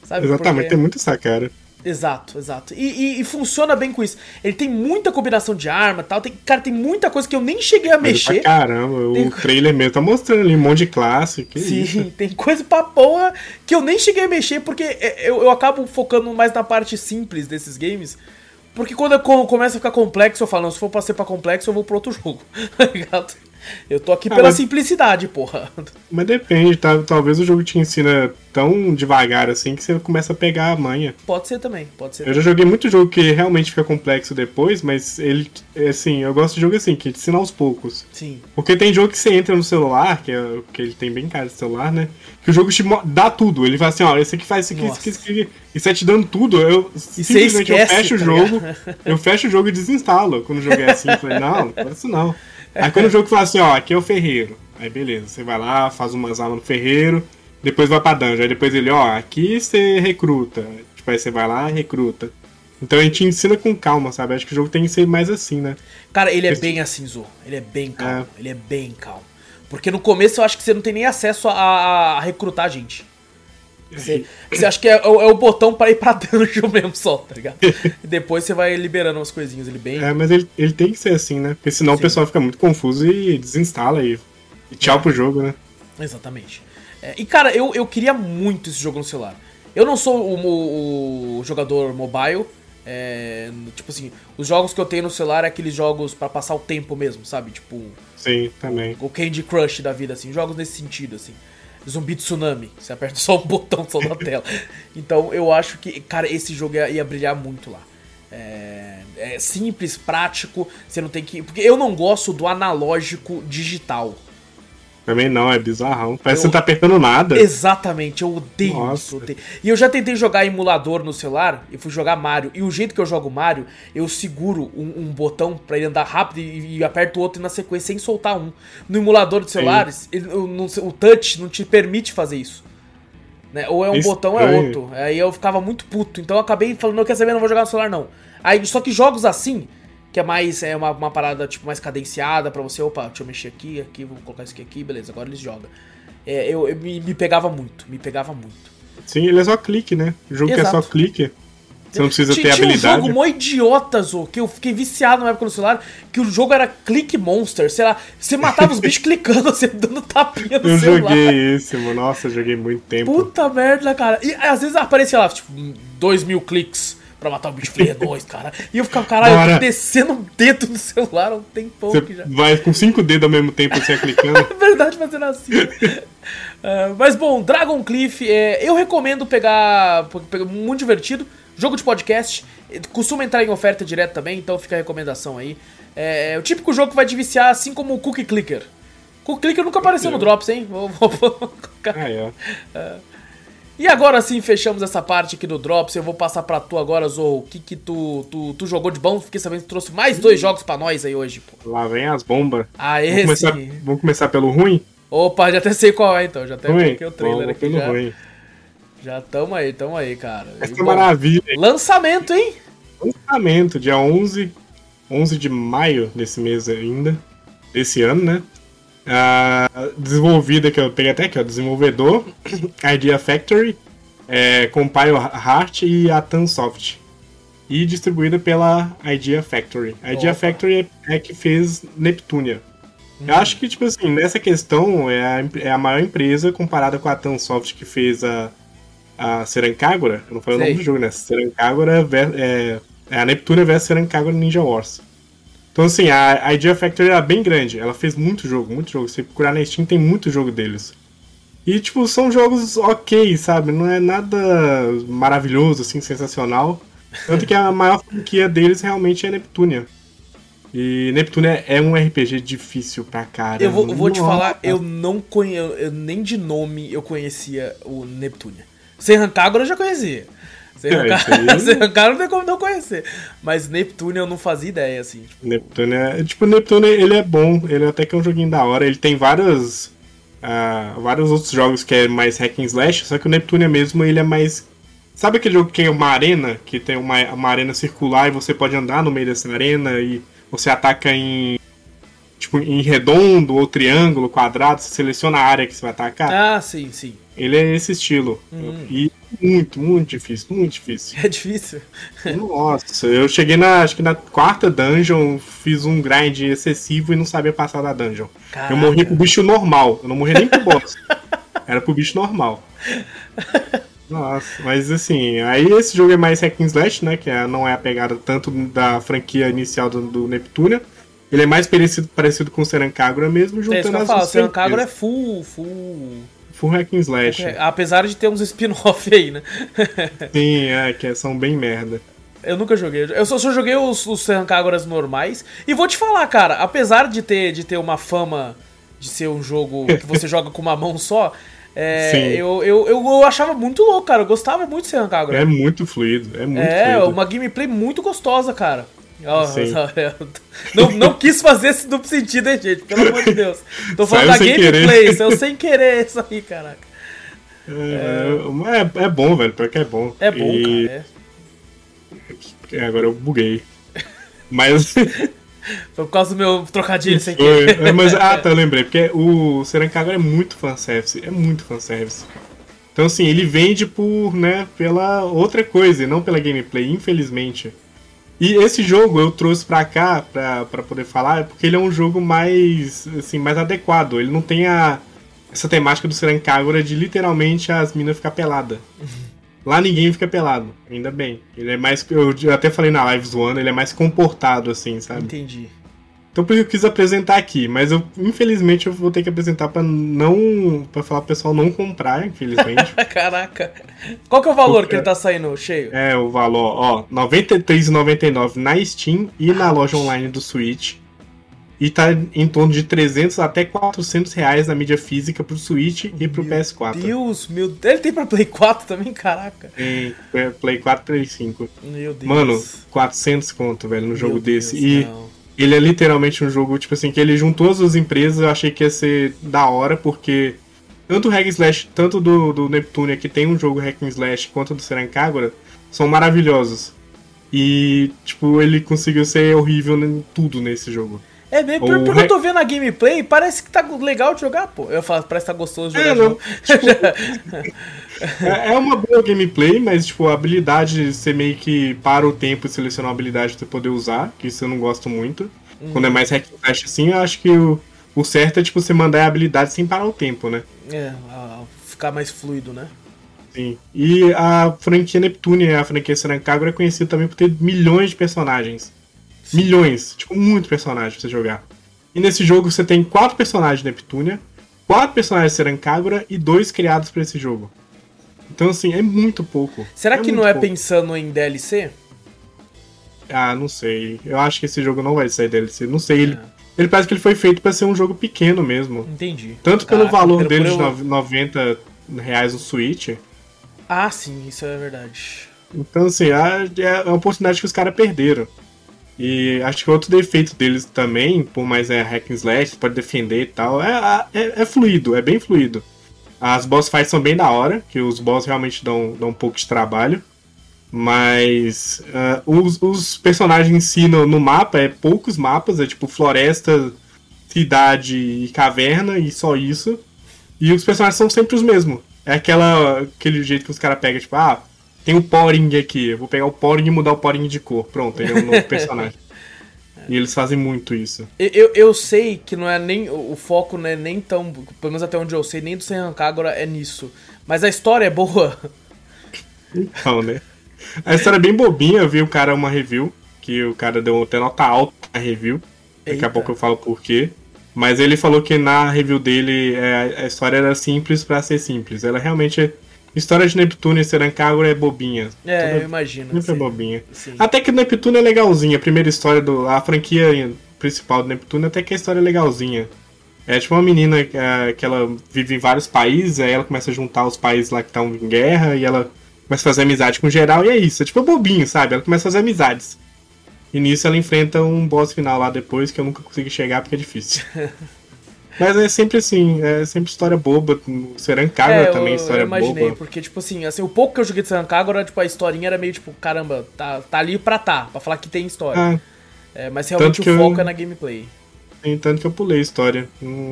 Sabe? Exatamente, Porque... tem muito essa cara. Exato, exato. E, e, e, funciona bem com isso. Ele tem muita combinação de arma tal. Tem, cara, tem muita coisa que eu nem cheguei a Mas mexer. Caramba, tem... o trailer mesmo tá mostrando ali um monte de classe. Que Sim, isso? tem coisa pra porra que eu nem cheguei a mexer, porque é, eu, eu acabo focando mais na parte simples desses games. Porque quando eu começa a ficar complexo, eu falo, não, se for pra ser pra complexo, eu vou pro outro jogo. Tá ligado? Eu tô aqui ah, pela mas... simplicidade, porra. Mas depende, tá? Talvez o jogo te ensina tão devagar assim que você começa a pegar a manha. Pode ser também, pode ser. Eu também. já joguei muito jogo que realmente fica complexo depois, mas ele, assim, eu gosto de jogo assim, que te ensina aos poucos. Sim. Porque tem jogo que você entra no celular, que, é, que ele tem bem cara de celular, né? Que o jogo te dá tudo. Ele fala assim, ó, esse aqui faz isso aqui, isso aqui, isso aqui. E você te dando tudo, eu e simplesmente esquece, eu fecho tá o jogo, eu fecho o jogo e desinstalo. Quando o jogo é assim, eu falei, não, não isso não. Aí quando o jogo fala assim, ó, aqui é o ferreiro. Aí beleza, você vai lá, faz umas aulas no ferreiro, depois vai pra dungeon. Aí depois ele, ó, aqui você recruta. Tipo, aí você vai lá recruta. Então a gente ensina com calma, sabe? Acho que o jogo tem que ser mais assim, né? Cara, ele é Esse... bem assim, Zo. Ele é bem calmo. É. Ele é bem calmo. Porque no começo eu acho que você não tem nem acesso a, a recrutar gente. Você, você acha que é, é, o botão para ir pra dungeon mesmo só, tá ligado? e depois você vai liberando umas coisinhas ali bem. É, mas ele, ele tem que ser assim, né? Porque senão Sim. o pessoal fica muito confuso e desinstala e, e tchau é. pro jogo, né? Exatamente. É, e cara, eu, eu queria muito esse jogo no celular. Eu não sou o, o, o jogador mobile. É, tipo assim, os jogos que eu tenho no celular é aqueles jogos para passar o tempo mesmo, sabe? Tipo. Sim, também. O, o Candy Crush da vida, assim, jogos nesse sentido, assim zumbi tsunami. Você aperta só um botão só na tela. Então eu acho que, cara, esse jogo ia, ia brilhar muito lá. É, é, simples, prático. Você não tem que. Porque eu não gosto do analógico digital. Também não, é bizarrão. Parece eu... que você não tá apertando nada. Exatamente, eu odeio Nossa. isso. Odeio. E eu já tentei jogar emulador no celular e fui jogar Mario. E o jeito que eu jogo Mario, eu seguro um, um botão para ele andar rápido e, e, aperto o outro na sequência sem soltar um. No emulador de celulares, ele, o, touch não te permite fazer isso. Né? Ou é um botão ou é outro. Aí eu ficava muito puto. Então eu acabei falando, não quer saber, não vou jogar no celular não. Aí, só que jogos assim, que é mais é uma, uma parada tipo mais cadenciada para você, opa, deixa eu mexer aqui, aqui, vou colocar isso aqui, aqui beleza, agora eles jogam. É, eu, eu me, me, pegava muito, me pegava muito. Sim, ele é só clique, né? O jogo Exato. que é só clique. Você não precisa ter habilidade. Tinha um jogo mó idiota, Zo, que eu fiquei viciado na época no celular, que o jogo era Click Monster, sei lá, você matava os bichos clicando, você dando tapinha no eu celular. Eu joguei esse, mano, nossa, eu joguei muito tempo. Puta merda, cara. E às vezes aparecia lá, tipo, dois mil cliques pra matar o bicho. É nóis, cara. E eu ficava, caralho, Bora. eu tô descendo o dedo no celular há um tempão Você já. Vai com cinco dedos ao mesmo tempo você clicando. é verdade, fazendo assim. uh, mas bom, Dragon Cliff, é, eu recomendo pegar. Muito divertido. Jogo de podcast. Costuma entrar em oferta direto também, então fica a recomendação aí. É, é o típico jogo que vai te viciar, assim como o Cookie Clicker. Cookie Clicker nunca apareceu no Drops, hein? Vou, vou, vou... Ah, é. Uh, e agora sim, fechamos essa parte aqui do Drops. Eu vou passar pra tu agora, Zorro. O que que tu, tu, tu jogou de bom? Fiquei sabendo que tu trouxe mais dois jogos pra nós aí hoje, pô. Lá vem as bombas. Ah, esse. Vamos começar, vamos começar pelo ruim? Opa, já até sei qual é então. Já até ruim. coloquei o trailer vamos aqui. Pelo já. ruim. Já tamo aí, tamo aí, cara. Essa e, é maravilha. Lançamento, hein? Lançamento, dia 11, 11 de maio desse mês ainda. Desse ano, né? Desenvolvida, que eu peguei até aqui, ó, desenvolvedor, Idea Factory, é, Compile Heart e a Tansoft. E distribuída pela Idea Factory. A Idea Opa. Factory é, é que fez Neptunia. Hum. Eu acho que, tipo assim, nessa questão é a, é a maior empresa comparada com a Tansoft que fez a, a eu não falei o nome do jogo, né? Serancagora é, é a Neptunia vs Serancagora Ninja Wars. Então, assim, a, Idea Factory era bem grande. Ela fez muito jogo, muito jogo. Se você procurar na Steam, tem muito jogo deles. E, tipo, são jogos ok, sabe? Não é nada maravilhoso, assim, sensacional. Tanto que a maior franquia deles realmente é Neptunia. E Neptunia é um RPG difícil pra caramba. Eu vou, vou te falar, eu não conheço, nem de nome eu conhecia o Neptunia. Sem Rancagora eu já conhecia. Sem Rancagora não tem como não conhecer. Mas Neptunia eu não fazia ideia, assim. Tipo... Neptunia, tipo, Neptunia ele é bom, ele até que é um joguinho da hora. Ele tem vários, uh, vários outros jogos que é mais hack and slash, só que o Neptunia mesmo ele é mais Sabe aquele jogo que é uma arena, que tem uma, uma arena circular e você pode andar no meio dessa arena e você ataca em tipo em redondo ou triângulo, quadrado, você seleciona a área que você vai atacar? Ah, sim, sim. Ele é esse estilo. Hum. E muito, muito difícil, muito difícil. É difícil? Nossa, eu cheguei na, acho que na quarta dungeon, fiz um grind excessivo e não sabia passar da dungeon. Caraca. Eu morri pro bicho normal, eu não morri nem pro boss. Era pro bicho normal. Nossa, mas assim, aí esse jogo é mais hack and slash, né? Que é, não é a pegada tanto da franquia inicial do, do Neptunia. Ele é mais parecido, parecido com o Serancagora mesmo, juntando é isso que eu as falo, Serancagora é full, full... Full hack and slash. apesar de ter uns spin-off aí, né? Sim, é, que são bem merda. Eu nunca joguei. Eu só, só joguei os, os Serrancagoras normais. E vou te falar, cara, apesar de ter, de ter uma fama de ser um jogo que você joga com uma mão só, é, eu, eu, eu, achava muito louco, cara. Eu gostava muito de Serran Kagura. É muito fluido, é muito É, fluido. uma gameplay muito gostosa, cara. Não, não quis fazer esse duplo sentido, hein, gente? Pelo amor de Deus. Tô falando da gameplay, saiu sem querer isso aí, caraca. É, é, é bom, velho, porque é bom. É bom, e... cara. É. Agora eu buguei. Mas. Foi por causa do meu trocadilho sem querer. É, mas, ah, tá, eu lembrei. Porque o Serankaga é muito fanservice. É muito fanservice. Então, assim, ele vende por, né, pela outra coisa e não pela gameplay, infelizmente. E esse jogo eu trouxe pra cá pra, pra poder falar porque ele é um jogo mais, assim, mais adequado. Ele não tem a, essa temática do Serancagora de literalmente as minas ficar pelada. Lá ninguém fica pelado, ainda bem. Ele é mais. Eu até falei na live zoando, ele é mais comportado, assim, sabe? Entendi. Então por isso eu quis apresentar aqui, mas eu infelizmente eu vou ter que apresentar para não. para falar pro pessoal não comprar, infelizmente. Caraca. Qual que é o valor Porque, que ele tá saindo cheio? É, o valor, ó, R$ 93,99 na Steam e na loja online do Switch. E tá em torno de 300 até 400 reais na mídia física pro Switch e pro meu PS4. Deus, meu Deus. Ele tem pra Play 4 também, caraca. Tem, Play 4 Play 5. Meu Deus. Mano, 400 conto, velho, no jogo meu desse. Deus, e não. Ele é literalmente um jogo, tipo assim, que ele juntou as duas empresas, eu achei que ia ser da hora, porque tanto o Hack Slash, tanto do, do Neptunia, que tem um jogo Hack Slash, quanto do Serancagora, são maravilhosos. E, tipo, ele conseguiu ser horrível em tudo nesse jogo. É mesmo, o porque eu tô vendo a gameplay, parece que tá legal de jogar, pô. Eu falo, parece que tá gostoso de jogar. É, não, tipo, é, é uma boa gameplay, mas tipo, a habilidade, você meio que para o tempo e selecionar uma habilidade pra você poder usar, que isso eu não gosto muito. Hum. Quando é mais hack slash assim, eu acho que o, o certo é tipo você mandar a habilidade sem parar o tempo, né? É, ficar mais fluido, né? Sim. E a franquia Neptune, a franquia Serancagro, é conhecida também por ter milhões de personagens. Milhões, tipo, muito personagem pra você jogar. E nesse jogo você tem quatro personagens de Neptunia, quatro personagens de Serancagora e dois criados para esse jogo. Então, assim, é muito pouco. Será é que não é pouco. pensando em DLC? Ah, não sei. Eu acho que esse jogo não vai sair DLC. Não sei. Ele, ele parece que ele foi feito para ser um jogo pequeno mesmo. Entendi. Tanto pelo Caraca, valor dele eu... de 90 reais no Switch. Ah, sim, isso é verdade. Então, assim, é, é uma oportunidade que os caras perderam. E acho que outro defeito deles também, por mais é hack and slash, pode defender e tal, é, é, é, fluido, é bem fluido. As boss fights são bem da hora, que os boss realmente dão, dão um pouco de trabalho. Mas uh, os, os, personagens em si no, no, mapa é poucos mapas, é tipo floresta, cidade e caverna e só isso. E os personagens são sempre os mesmos. É aquela, aquele jeito que os caras pegam, tipo, ah, tem o Poring aqui, eu vou pegar o Poring e mudar o Poring de cor. Pronto, ele é um novo personagem. E eles fazem muito isso. Eu, eu sei que não é nem. O foco não é nem tão. Pelo menos até onde eu sei, nem do Sem Agora é nisso. Mas a história é boa. Então, né? A história é bem bobinha, eu vi o cara uma review, que o cara deu até nota alta na review. Daqui Eita. a pouco eu falo por quê. Mas ele falou que na review dele é, a história era simples pra ser simples. Ela realmente. História de Neptuno e Serancagora é bobinha. É, Toda- eu imagino. Sempre é bobinha. Sim. Até que Neptuno é legalzinha. A primeira história do. A franquia principal do Neptuno até que a história é legalzinha. É tipo uma menina que, é, que ela vive em vários países, aí ela começa a juntar os países lá que estão em guerra e ela começa a fazer amizade com geral e é isso. É tipo bobinho, sabe? Ela começa a fazer amizades. E nisso ela enfrenta um boss final lá depois que eu nunca consegui chegar porque é difícil. Mas é sempre assim, é sempre história boba. Serancagora É, também, eu, história eu imaginei, boba. porque, tipo assim, assim, o pouco que eu joguei de Serancagora, tipo, a historinha era meio tipo, caramba, tá, tá ali pra tá, pra falar que tem história. Ah, É, mas realmente o eu- foco é na gameplay. tanto que eu pulei história. Não-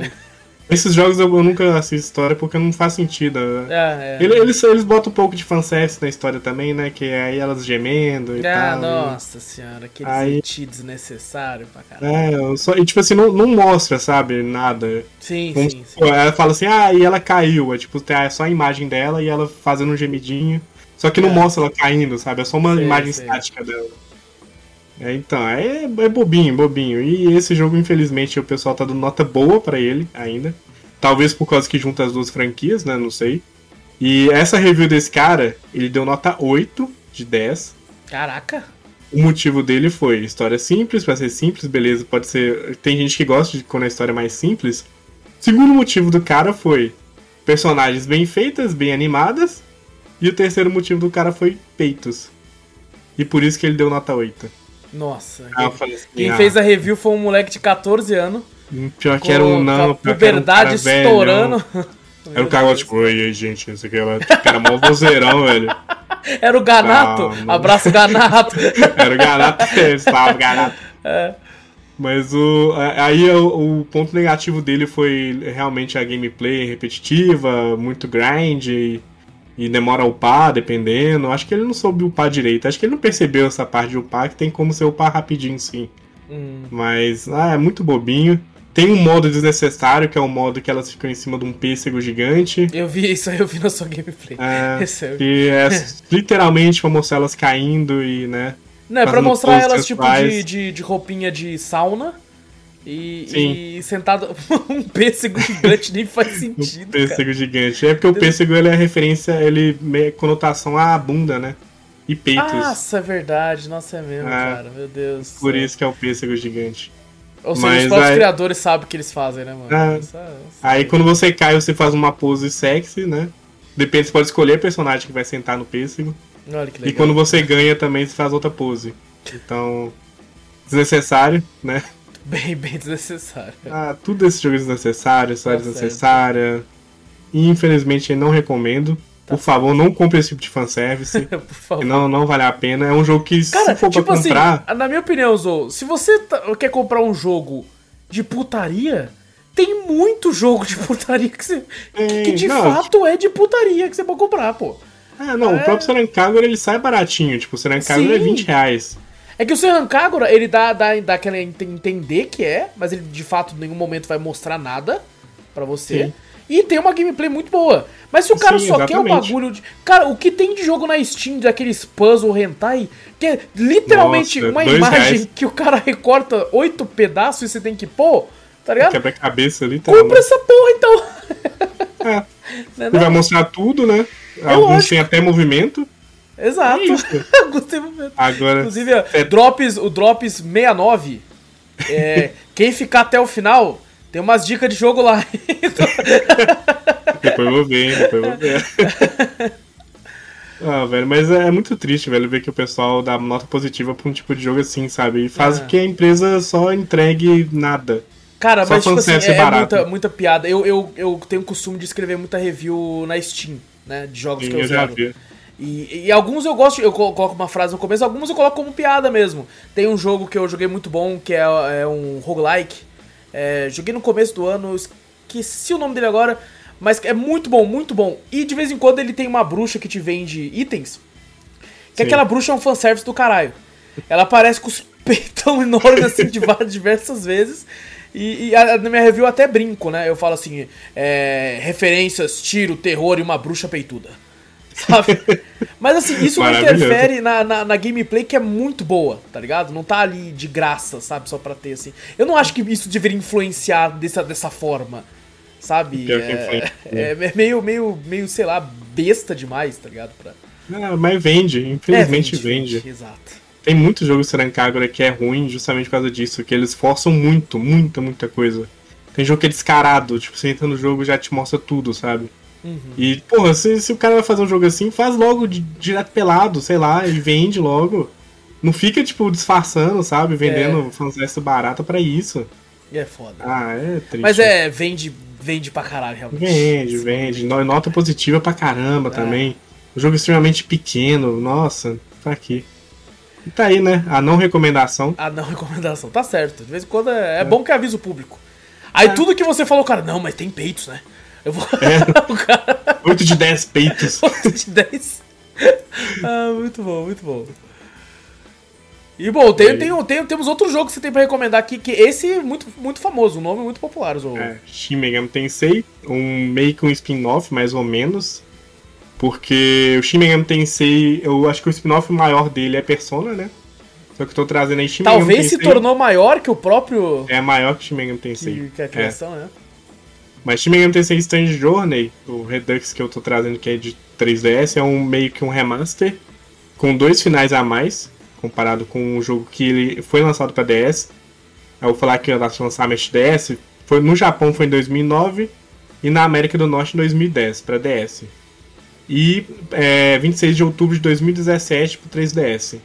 Esses jogos eu, eu nunca assisto história porque não faz sentido. É, é. Ele- Eles, eles botam um pouco de fanservice na história também, né? Que é aí elas gemendo e Ah, tal. nossa senhora, aqueles Aí- ET desnecessário pra caralho. É, só, e tipo assim, não, não mostra, sabe, nada. Sim, Vamos sim, sim. supor, Ela fala assim, ah, e ela caiu. É tipo, tem só a imagem dela e ela fazendo um gemidinho. Só que não É. mostra ela caindo, sabe? É só uma Sei, imagem sei. estática dela. É, então, é, é bobinho, bobinho. E esse jogo, infelizmente, o pessoal tá dando nota boa pra ele ainda. Talvez por causa que junta as duas franquias, né? Não sei. E essa review desse cara, ele deu nota 8 de 10. Caraca. O motivo dele foi história simples, pra ser simples, beleza, pode ser. Tem gente que gosta de quando a história é mais simples. Segundo motivo do cara foi personagens bem feitas, bem animadas. E o terceiro motivo do cara foi peitos. E por isso que ele deu nota 8. Nossa. Ah, falei assim, Quem ah, fez a review foi um moleque de 14 anos. Pior que era um não, pior que era um estourando. Era o cara tipo, aí, gente, esse aqui era, cara mó vozeirão, velho. Era o Ganato. Calma. Abraço, Ganato. Era o Garato, estava Garato. É. Mas o, aí o, o ponto negativo dele foi realmente a gameplay repetitiva, muito grind e, e demora a upar, dependendo. Acho que ele não soube upar direito. Acho que ele não percebeu essa parte de upar, que tem como você upar rapidinho sim. Hum, Mas ah, é muito bobinho. Tem um modo desnecessário, que é o modo que elas ficam em cima de um pêssego gigante. eu vi isso aí, eu vi na sua gameplay. É, é- que é literalmente pra mostrar elas caindo e, né? Não, é pra mostrar elas tipo de, de, de roupinha de sauna. E, e sentado um pêssego gigante nem faz Um sentido. cara. pêssego gigante. É porque o pêssego ele é referência, ele é conotação à bunda, né? E peitos. Nossa, é verdade. Nossa, é mesmo, É. cara. Meu Deus. Por céu. isso que é o pêssego gigante. Ou seja, Mas os próprios aí- criadores sabem o que eles fazem, né, mano? É. Isso é- isso Aí quando você cai, você faz uma pose sexy, né? Depende, você pode escolher a personagem que vai sentar no pêssego. é- Olha que legal. E quando você ganha também, você faz outra pose. Então, desnecessário, né? Bem, bem desnecessário. Ah, tudo desse jogo é desnecessário, história Tá certo. desnecessária. E infelizmente não recomendo. Tá Por favor, não compre esse tipo de fanservice. Por favor. não, não vale a pena. É um jogo que, Cara, se for tipo pra comprar. assim, na minha opinião, Zou, se você tá- quer comprar um jogo de putaria, tem muito jogo de putaria que, você, que, que de não, fato é de putaria que você pode comprar, pô. Ah, não, É. o próprio Serancagora ele sai baratinho. Tipo, o Serancagora é Sim. 20 reais. É que o Serran Kagura, ele dá, dá, dá aquela ent- entender que é, mas ele de fato em nenhum momento vai mostrar nada pra você. Sim. E tem uma gameplay muito boa. Mas se o cara Sim, só quer o exatamente. bagulho de. Cara, o que tem de jogo na Steam daqueles puzzle hentai, que é literalmente Nossa, uma imagem reais. que o cara recorta oito pedaços e você tem que pôr, tá ligado? Quebra-cabeça ali, tá? Compra essa porra então. É, ele vai não? mostrar tudo, né? Alguns lógico. têm até movimento. Exato. É. Gostei muito. Agora. Inclusive, é- Drops, o Drops 69, é, quem ficar até o final, tem umas dicas de jogo lá. Depois eu vou ver, hein, depois eu vou ver. Ah, velho, mas é muito triste, velho, ver que o pessoal dá nota positiva pra um tipo de jogo assim, sabe? E faz É. que a empresa só entregue nada. Cara, Só mas tipo assim, é, é muita, muita piada. Eu, eu, eu tenho o costume de escrever muita review na Steam, né? De jogos Sim, que eu, eu já zero. vi. E, e alguns eu gosto, eu colo- coloco uma frase no começo, alguns eu coloco como piada mesmo. Tem um jogo que eu joguei muito bom, que é, é um roguelike. É, joguei no começo do ano, esqueci o nome dele agora, mas é muito bom, muito bom. E de vez em quando ele tem uma bruxa que te vende itens, que Sim. aquela bruxa é um fanservice do caralho. Ela aparece com os peitão enormes assim de várias, diversas vezes. E, e a- na minha review eu até brinco, né? Eu falo assim: é, referências, tiro, terror e uma bruxa peituda. Sabe? Mas assim, isso não interfere na, na, na gameplay que é muito boa, tá ligado? Não tá ali de graça, sabe? Só pra ter, assim. Eu não acho que isso deveria influenciar dessa, dessa forma, sabe? É, influencia. é, é meio, meio, meio, sei lá, besta demais, tá ligado? Pra... Ah, mas vende, É, infelizmente vende. Exato. Tem muitos jogos Trancagora que é ruim justamente por causa disso, que eles forçam muito, muita, muita coisa. Tem jogo que é descarado, tipo, você entra no jogo e já te mostra tudo, sabe? Uhum. E, porra, se, se o cara vai fazer um jogo assim, faz logo de- direto pelado, sei lá, e vende logo. Não fica, tipo, disfarçando, sabe? Vendendo fanservice barata pra isso. E é foda. Ah, é triste. Mas é, vende, vende pra caralho, realmente. Vende, vende. No- Nota positiva pra caramba também. Um jogo extremamente pequeno, nossa, pra quê? E tá aí, né? A não recomendação. Ah, não, recomendação. Tá certo. De vez em quando é, é bom que avisa o público. Aí tudo que você falou, cara, não, mas tem peitos, né? Eu vou. o cara. 8 de 10 peitos. 8 de 10. ah, muito bom, muito bom. E bom, tem, tem, tem- temos outro jogo que você tem pra recomendar aqui, que esse é muito, muito famoso, um nome muito popular. O... É, Shin Megami Tensei, um meio que um spin-off, mais ou menos. Porque o Shin Megami Tensei, eu acho que o spin-off maior dele é Persona, né? Só que eu tô trazendo aí Shin Megami Talvez se Tensei. tornou maior que o próprio. É maior que Shin Megami Tensei. Que, que a É. criação, né? Mas Shin Megami Tensei Strange Journey, o Redux que eu tô trazendo que é de 3DS, é um meio que um remaster com dois finais a mais, comparado com um jogo que ele foi lançado para DS. Eu vou falar que o lançamento DS foi no Japão foi em 2009 e na América do Norte em 2010 para DS. E é, 26 de outubro de 2017 pro 3DS.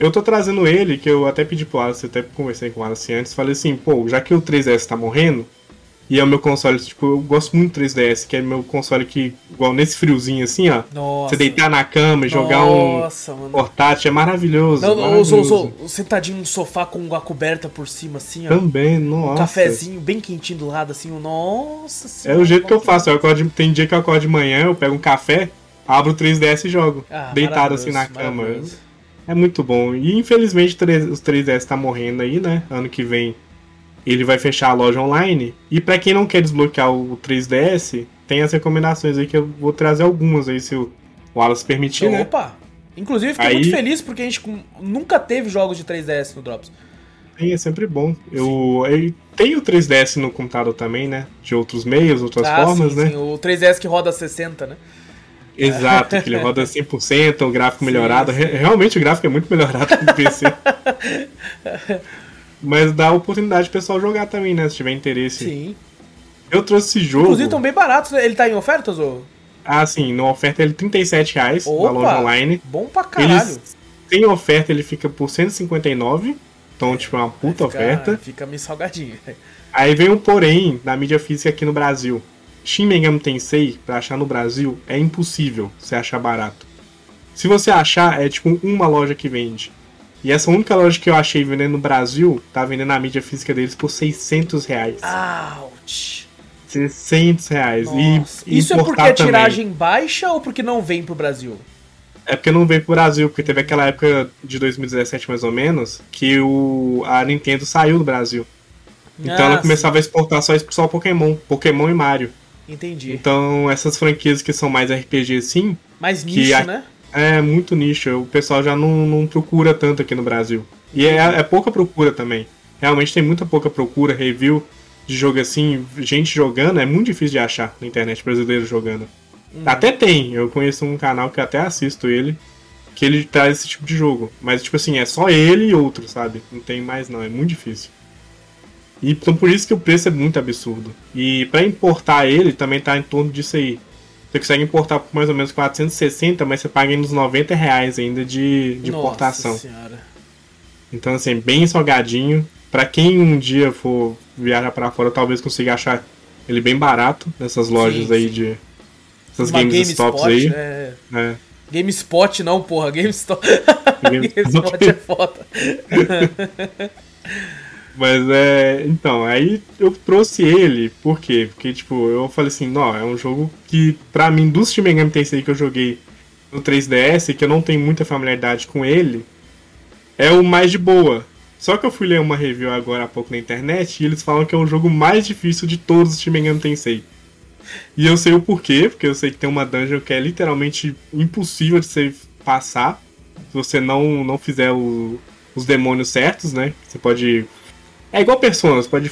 Eu tô trazendo ele, que eu até pedi pro Wallace, até conversei com o Wallace antes, falei assim, pô, já que o 3DS tá morrendo, e é o meu console, tipo, eu gosto muito do 3DS, que é meu console que, igual nesse friozinho assim, ó, Nossa. você deitar na cama e jogar Nossa, um mano. portátil, é maravilhoso. Não, não, maravilhoso. sou sentadinho no sofá com uma coberta por cima, assim, ó. Também, nossa. Um cafezinho bem quentinho do lado, assim. Nossa É senhora. o jeito que eu faço, eu acordo, tem dia que eu acordo de manhã, eu pego um café, abro o 3DS e jogo, Ah, deitado assim na cama. É muito bom. E infelizmente o 3 os 3DS tá morrendo aí, né? Ano que vem ele vai fechar a loja online. E pra quem não quer desbloquear o 3DS, tem as recomendações aí que eu vou trazer algumas aí, se o Wallace permitir, Então, né? Opa! Inclusive, fiquei Aí- muito feliz porque a gente nunca teve jogos de 3DS no Drops. Tem, é sempre bom. Eu, eu tenho o 3DS no computador também, né? De outros meios, outras formas, sim, né? sim, o 3DS que roda 60, né? Exato, que ele roda 100%, o gráfico Sim, melhorado. sim. Re- Realmente o gráfico é muito melhorado no PC. Mas dá a oportunidade do pessoal jogar também, né? Se tiver interesse. Sim. Eu trouxe esse jogo. Inclusive, estão bem baratos, né? Ele tá em ofertas, ô? Ah, sim, na oferta ele é 37 reais na Opa! loja online. Bom pra caralho. Tem oferta, ele fica por 159. Então, tipo, é uma puta Fica- oferta. Fica meio salgadinho. Aí vem um porém na mídia física aqui no Brasil. Shin Megami Tensei, pra achar no Brasil, é impossível você achar barato. Se você achar, é tipo uma loja que vende. E essa única loja que eu achei vendendo no Brasil, tá vendendo a mídia física deles por 600 reais. Ouch! 600 reais. Nossa. E Isso é porque a também. tiragem baixa ou porque não vem pro Brasil? É porque não veio pro Brasil, porque teve aquela época de 2017 mais ou menos, que o, a Nintendo saiu do Brasil. Então Ah, ela começava a exportar só, só Pokémon, Pokémon e Mario. sim. Entendi. Então essas franquias que são mais RPG sim, Mais que nicho, a- né? É muito nicho. O pessoal já não, não procura tanto aqui no Brasil. E é, é pouca procura também. Realmente tem muita pouca procura, review de jogo assim, gente jogando, é muito difícil de achar na internet brasileiro jogando. Hum. Até tem, eu conheço um canal que até assisto ele, que ele traz esse tipo de jogo. Mas, tipo assim, é só ele e outro, sabe? Não tem mais não, é muito difícil. E então por isso que o preço é muito absurdo. E pra importar ele também tá em torno disso aí. Você consegue importar por mais ou menos 460, mas você paga aí uns 90 reais ainda de, de Nossa importação. senhora. Então, assim, bem salgadinho. Pra quem um dia for viajar pra fora, talvez consiga achar ele bem barato nessas lojas Sim, aí sim. de. Essas Uma games stops GameSpot, aí. É... É. GameSpot não, porra. GameStop. GameSpot é foda. Mas é. Então, aí eu trouxe ele, por quê? Porque, tipo, eu falei assim, não, é um jogo que, pra mim, dos Shin Megami Tensei que eu joguei no 3DS, que eu não tenho muita familiaridade com ele, é o mais de boa. Só que eu fui ler uma review agora há pouco na internet e eles falam que é o jogo mais difícil de todos os Shin Megami Tensei. E eu sei o porquê, porque eu sei que tem uma dungeon que é literalmente impossível de você passar se você não, não fizer o, os demônios certos, né? Você pode. É igual Persona, você pode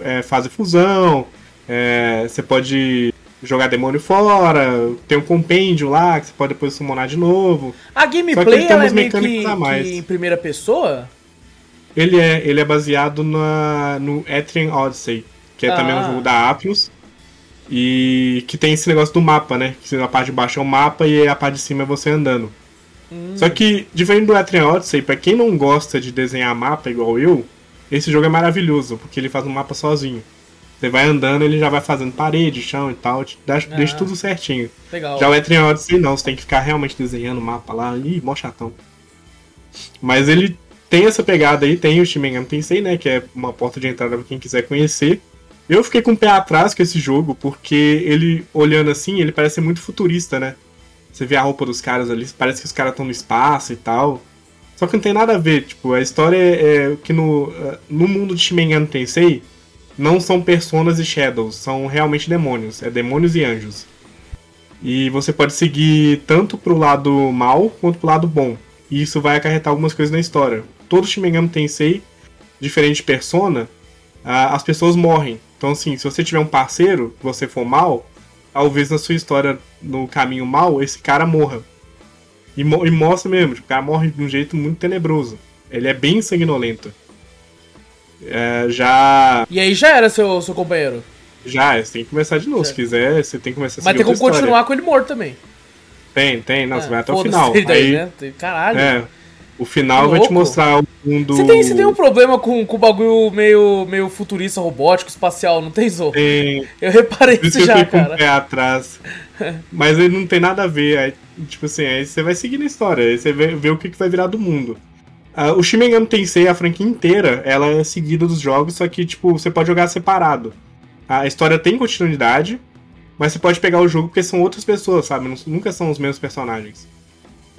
é, fazer fusão, é, você pode jogar demônio fora, tem um compêndio lá que você pode depois summonar de novo. A gameplay ela é meio que, que, em primeira pessoa? Ele é, ele é baseado na, no Etrian Odyssey, que é ah. também um jogo da Atlus. E que tem esse negócio do mapa, né? Que a parte de baixo é o mapa e a parte de cima é você andando. Hum. Só que, diferente do Etrian Odyssey, pra quem não gosta de desenhar mapa igual eu, esse jogo é maravilhoso, porque ele faz um mapa sozinho. Você vai andando, ele já vai fazendo parede, chão e tal, deixa, ah, deixa tudo certinho. Legal. Já o Etrian Odyssey não, você tem que ficar realmente desenhando o mapa lá, ih, mó chatão. Mas ele tem essa pegada aí, tem o Shin Megami Tensei, né, que é uma porta de entrada para quem quiser conhecer. Eu fiquei com o pé atrás com esse jogo, porque ele, olhando assim, ele parece muito futurista, né? Você vê a roupa dos caras ali, parece que os caras estão no espaço e tal. Só que não tem nada a ver, tipo, a história é, é que no, eh, no mundo de Shin Megami Tensei não são personas e shadows, são realmente demônios, é demônios e anjos. E você pode seguir tanto pro lado mal quanto pro lado bom. E isso vai acarretar algumas coisas na história. Todo Megami Tensei, diferente de persona, as pessoas morrem. Então, assim, se você tiver um parceiro, você for mal, talvez na sua história, no caminho mal, esse cara morra. E, e mostra mesmo, tipo, o cara morre de um jeito muito tenebroso. Ele é bem sanguinolento. É, já. E aí já era seu, seu companheiro? Já, você tem que começar de novo. Certo. Se quiser, você tem que começar a Mas tem como continuar com ele morto também. Tem, tem, não, é, você vai até o final. Daí, aí, né? Caralho. É, o final vai te mostrar o mundo. Você tem, você tem um problema com, com o bagulho meio, meio futurista, robótico, espacial, não tem, Zo? Tem. Eu reparei isso, isso já, eu cara. Com o pé atrás. Mas ele não tem nada a ver. Aí, tipo assim, aí você vai seguir na história, aí você vê, vê o que, que vai virar do mundo. Uh, o Shin Megami Tensei, a franquia inteira, ela é seguida dos jogos, só que, tipo, você pode jogar separado. A história tem continuidade, mas você pode pegar o jogo porque são outras pessoas, sabe? Nunca são os mesmos personagens.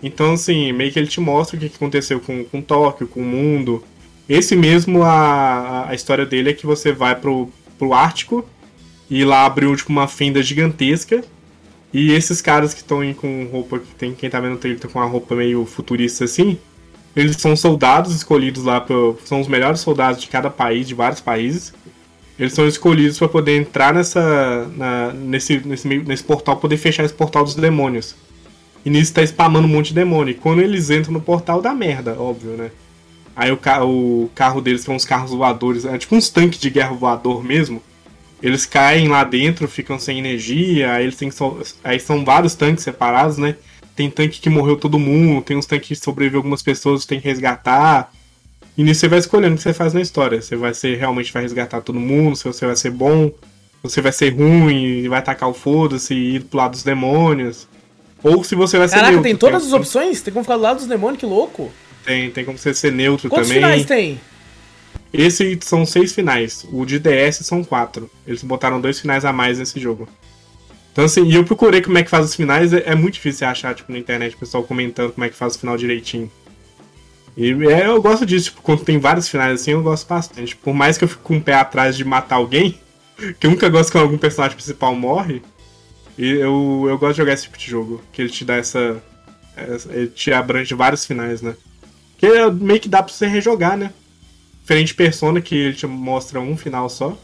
Então, assim, meio que ele te mostra o que aconteceu com, com Tóquio, com o mundo. Esse mesmo, a, a história dele é que você vai pro, pro Ártico e lá abriu, tipo, uma fenda gigantesca. E esses caras que estão com roupa, que tem quem tá vendo o trailer tá com uma roupa meio futurista assim, eles são soldados escolhidos lá, são os melhores soldados de cada país, de vários países. Eles são escolhidos para poder entrar nessa, na, nesse, nesse, nesse portal, poder fechar esse portal dos demônios. E nisso tá spamando um monte de demônio. E quando eles entram no portal, dá merda, óbvio, né? Aí o, ca o carro deles, que são uns carros voadores, é tipo uns tanques de guerra voador mesmo. Eles caem lá dentro, ficam sem energia, aí eles têm so aí são vários tanques separados, né? Tem tanque que morreu todo mundo, tem uns tanques que sobreviveu algumas pessoas, tem que resgatar. E nisso você vai escolhendo o que você faz na história. Você vai ser realmente vai resgatar todo mundo, se você vai ser bom, você vai ser ruim vai atacar o foda-se e ir pro lado dos demônios. Ou se você vai ser Caraca, neutro. tem todas tem as opções? Tem como ficar do lado dos demônios, que louco. Tem, tem como você ser neutro Quantos também. Quantos finais tem? Esse são seis finais. O de DS são quatro. Eles botaram dois finais a mais nesse jogo. Então, assim, e eu procurei como é que faz os finais. É, é muito difícil achar, tipo, na internet, o pessoal comentando como é que faz o final direitinho. E é, eu gosto disso, tipo, quando tem vários finais assim, eu gosto bastante. Por mais que eu fique com o pé atrás de matar alguém, que eu nunca gosto quando algum personagem principal morre, e eu, eu gosto de jogar esse tipo de jogo, que ele te dá essa. essa ele te abrange vários finais, né? Que é meio que dá pra você rejogar, né? Diferente de Persona, que ele te mostra um final só.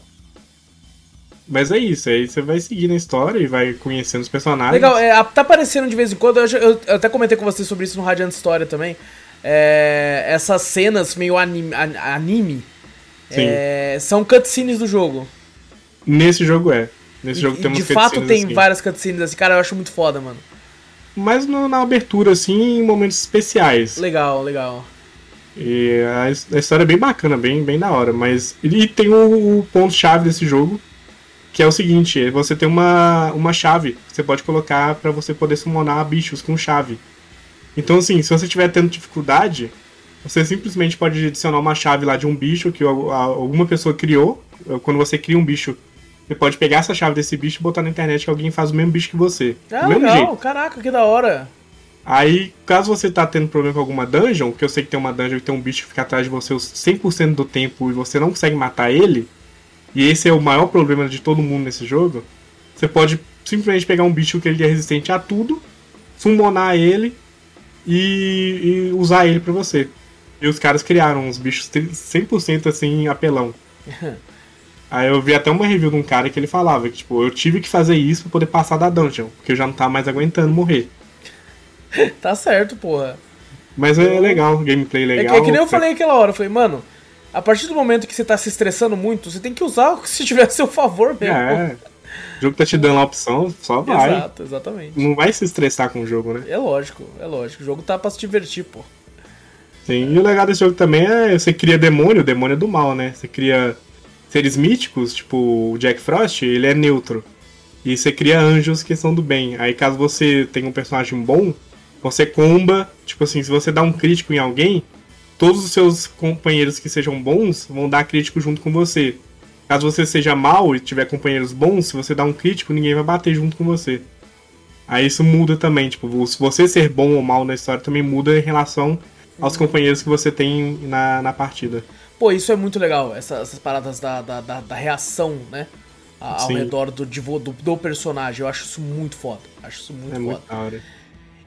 Mas é isso, aí você vai seguindo a história e vai conhecendo os personagens. Legal, é, tá aparecendo de vez em quando, eu, eu, eu até comentei com você sobre isso no Radiant História também. É, essas cenas meio anime, anime é, são cutscenes do jogo. Nesse jogo é. Nesse e, jogo tem De fato tem assim. várias cutscenes assim, cara, eu acho muito foda, mano. Mas no, na abertura, assim, em momentos especiais. Legal, legal. E a, a história é bem bacana, bem, bem da hora. Mas. E tem o, o ponto-chave desse jogo, que é o seguinte: você tem uma, uma chave que você pode colocar para você poder summonar bichos com chave. Então, assim, se você estiver tendo dificuldade, você simplesmente pode adicionar uma chave lá de um bicho que alguma pessoa criou. Quando você cria um bicho você pode pegar essa chave desse bicho e botar na internet que alguém faz o mesmo bicho que você. Ah, mesmo legal. Jeito. Caraca, que da hora. Aí, caso você tá tendo problema com alguma dungeon, que eu sei que tem uma dungeon que tem um bicho que fica atrás de você 100% do tempo e você não consegue matar ele, e esse é o maior problema de todo mundo nesse jogo, você pode simplesmente pegar um bicho que ele é resistente a tudo, summonar ele e, e usar ele pra você. E os caras criaram uns bichos 100% assim, apelão. Aí eu vi até uma review de um cara que ele falava que, tipo, eu tive que fazer isso pra poder passar da dungeon, porque eu já não tava mais aguentando morrer. tá certo, porra. Mas é legal, gameplay legal. É que, é que nem eu falei aquela hora, eu falei, mano, a partir do momento que você tá se estressando muito, você tem que usar o que se tiver a seu favor mesmo. É. O jogo tá te dando a opção, só vai. Exato, exatamente. Não vai se estressar com o jogo, né? É lógico, é lógico. O jogo tá pra se divertir, pô. Sim, e o legal desse jogo também é você cria demônio, o demônio é do mal, né? Você cria seres míticos, tipo o Jack Frost, ele é neutro. E você cria anjos que são do bem. Aí caso você tenha um personagem bom, você comba, tipo assim, se você dá um crítico em alguém, todos os seus companheiros que sejam bons vão dar crítico junto com você. Caso você seja mal e tiver companheiros bons, se você dá um crítico, ninguém vai bater junto com você. Aí isso muda também, tipo, se você ser bom ou mal na história também muda em relação aos companheiros que você tem na, na partida. Pô, isso é muito legal, essa, essas paradas da, da, da, da reação, né? ao Sim. redor do, do, do, personagem. Eu acho isso muito foda. Acho isso muito é foda. Muito hora.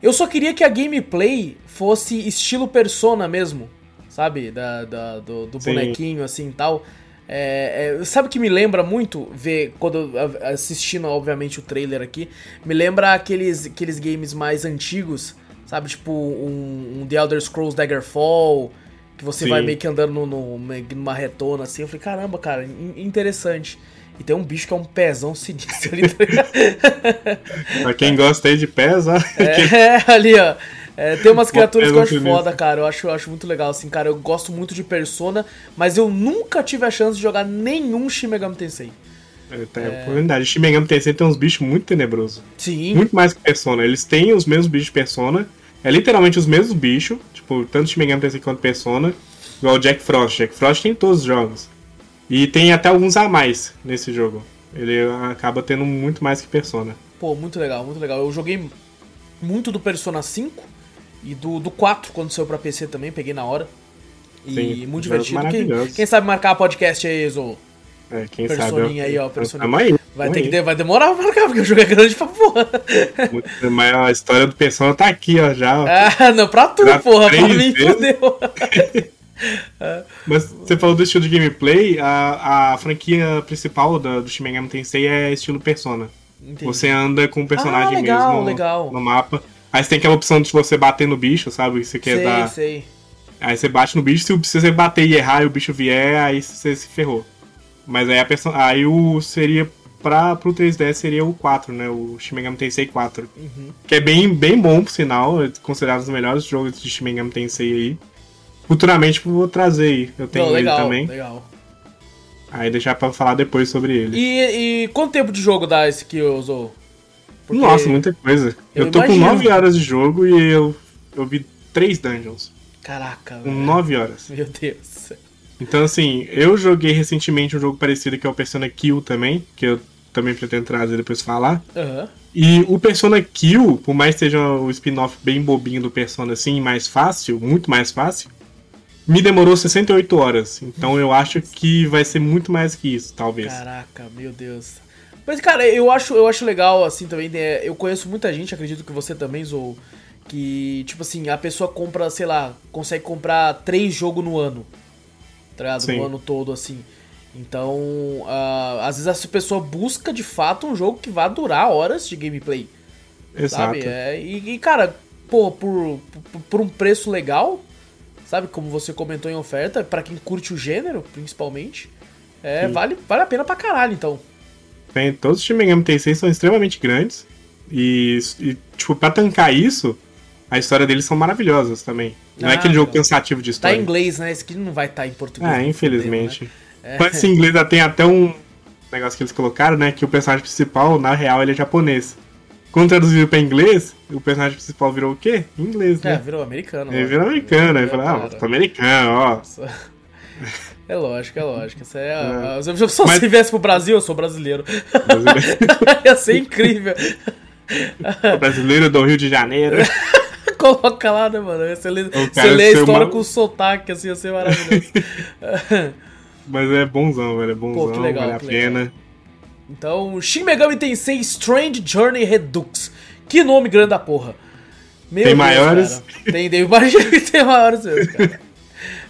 Eu só queria que a gameplay fosse estilo Persona mesmo, sabe? Da, da do, do bonequinho assim e tal. É, é, sabe o que me lembra muito ver quando assistindo obviamente o trailer aqui me lembra aqueles, aqueles games mais antigos sabe tipo um, um The Elder Scrolls Daggerfall que você Sim. vai meio que andando no, no, numa retona assim eu falei caramba cara interessante e tem um bicho que é um pezão sinistro ali. Tá pra quem gosta aí de pés, ó. É, ali, ó. É, tem umas criaturas que eu acho foda, cara. Eu acho, eu acho muito legal, assim, cara. Eu gosto muito de Persona, mas eu nunca tive a chance de jogar nenhum Shin Megami Tensei. É, tem é... oportunidade. Shin Megami Tensei tem uns bichos muito tenebrosos. Sim. Muito mais que Persona. Eles têm os mesmos bichos de Persona. É literalmente os mesmos bichos. Tipo, tanto Shin Megami Tensei quanto Persona. Igual o Jack Frost. Jack Frost tem todos os jogos. E tem até alguns a mais nesse jogo. Ele acaba tendo muito mais que Persona. Pô, muito legal, muito legal. Eu joguei muito do Persona 5 e do, do 4 quando saiu pra PC também, peguei na hora. E Sim, muito divertido. Quem, quem, sabe marcar podcast aí, Zo? É, quem Personinha sabe. aí, ó. Personinha. Aí, vai, ter que, vai demorar pra marcar, porque o jogo é grande pra porra. Mas a história do Persona tá aqui, ó, já. Ah, não, pra tu, porra. Pra mim, fodeu. Mas você falou do estilo de gameplay, a, a franquia principal da, do Shin Megami Tensei é estilo Persona. Entendi. Você anda com o personagem ah, legal, mesmo legal. no mapa. Aí você tem aquela opção de você bater no bicho, sabe? Você quer sei, dar. Sei. Aí você bate no bicho, se você bater e errar e o bicho vier, aí você se ferrou. Mas aí a person... aí o seria para pro 3DS seria o 4, né? O Shin Megami Tensei 4. Uhum. Que é bem, bem bom, por sinal, é considerado os melhores jogos de Shin Megami Tensei aí. Futuramente vou trazer aí. Eu tenho Não, legal, ele também. Legal. Aí deixar pra falar depois sobre ele. E, e quanto tempo de jogo dá esse que eu usou? Porque Nossa, muita coisa. Eu, eu tô imagino. com 9 horas de jogo e eu, eu vi 3 dungeons. Caraca, Com 9 horas. Meu Deus. Então, assim, eu joguei recentemente um jogo parecido que é o Persona Kill também, que eu também pretendo trazer depois falar. Uhum. E o Persona Kill, por mais que seja o spin-off bem bobinho do Persona, assim, mais fácil, muito mais fácil, me demorou 68 horas. Então eu acho que vai ser muito mais que isso, talvez. Caraca, meu Deus. Mas, cara, eu acho, eu acho legal, assim, também. Né, eu conheço muita gente, acredito que você também, Zou, que, tipo assim, a pessoa compra, sei lá, consegue comprar três jogos no ano. Tá ligado? No ano todo, assim. Então, uh, às vezes essa pessoa busca de fato um jogo que vá durar horas de gameplay. Exato. Sabe? É, e, e, cara, pô, por, por, por um preço legal, sabe? Como você comentou em oferta, para quem curte o gênero, principalmente, é, vale, vale a pena pra caralho, então. Tem, todos os Shin Megami Tensei são extremamente grandes e, e, tipo, pra tancar isso, a história deles são maravilhosas também. Não é ah, é aquele jogo cansativo de história. Tá em inglês, né? Esse aqui não vai estar tá em português. Ah, infelizmente. Né? Mas em inglês tem até um negócio que eles colocaram, né? Que o personagem principal, na real, ele é japonês. Quando traduziram pra inglês, o personagem principal virou o quê? Inglês, né? É, virou americano. Ele virou americano, aí falou, ah, tô americano, ó. É lógico, é lógico. É, é. Se eu só Mas... se viesse pro Brasil, eu sou brasileiro. brasileiro. Ia ser incrível. Sou brasileiro do Rio de Janeiro. Coloca lá, né, mano? Você lê, você lê a história uma... com sotaque, assim, ia ser maravilhoso. Mas é bonzão, velho. É bonzão, Pô, que legal, vale a pena. Então, Shin Megami Tensei Strange Journey Redux. Que nome grande da porra. Meu tem Deus, maiores? Cara. Tem, tem, tem maiores mesmo, cara.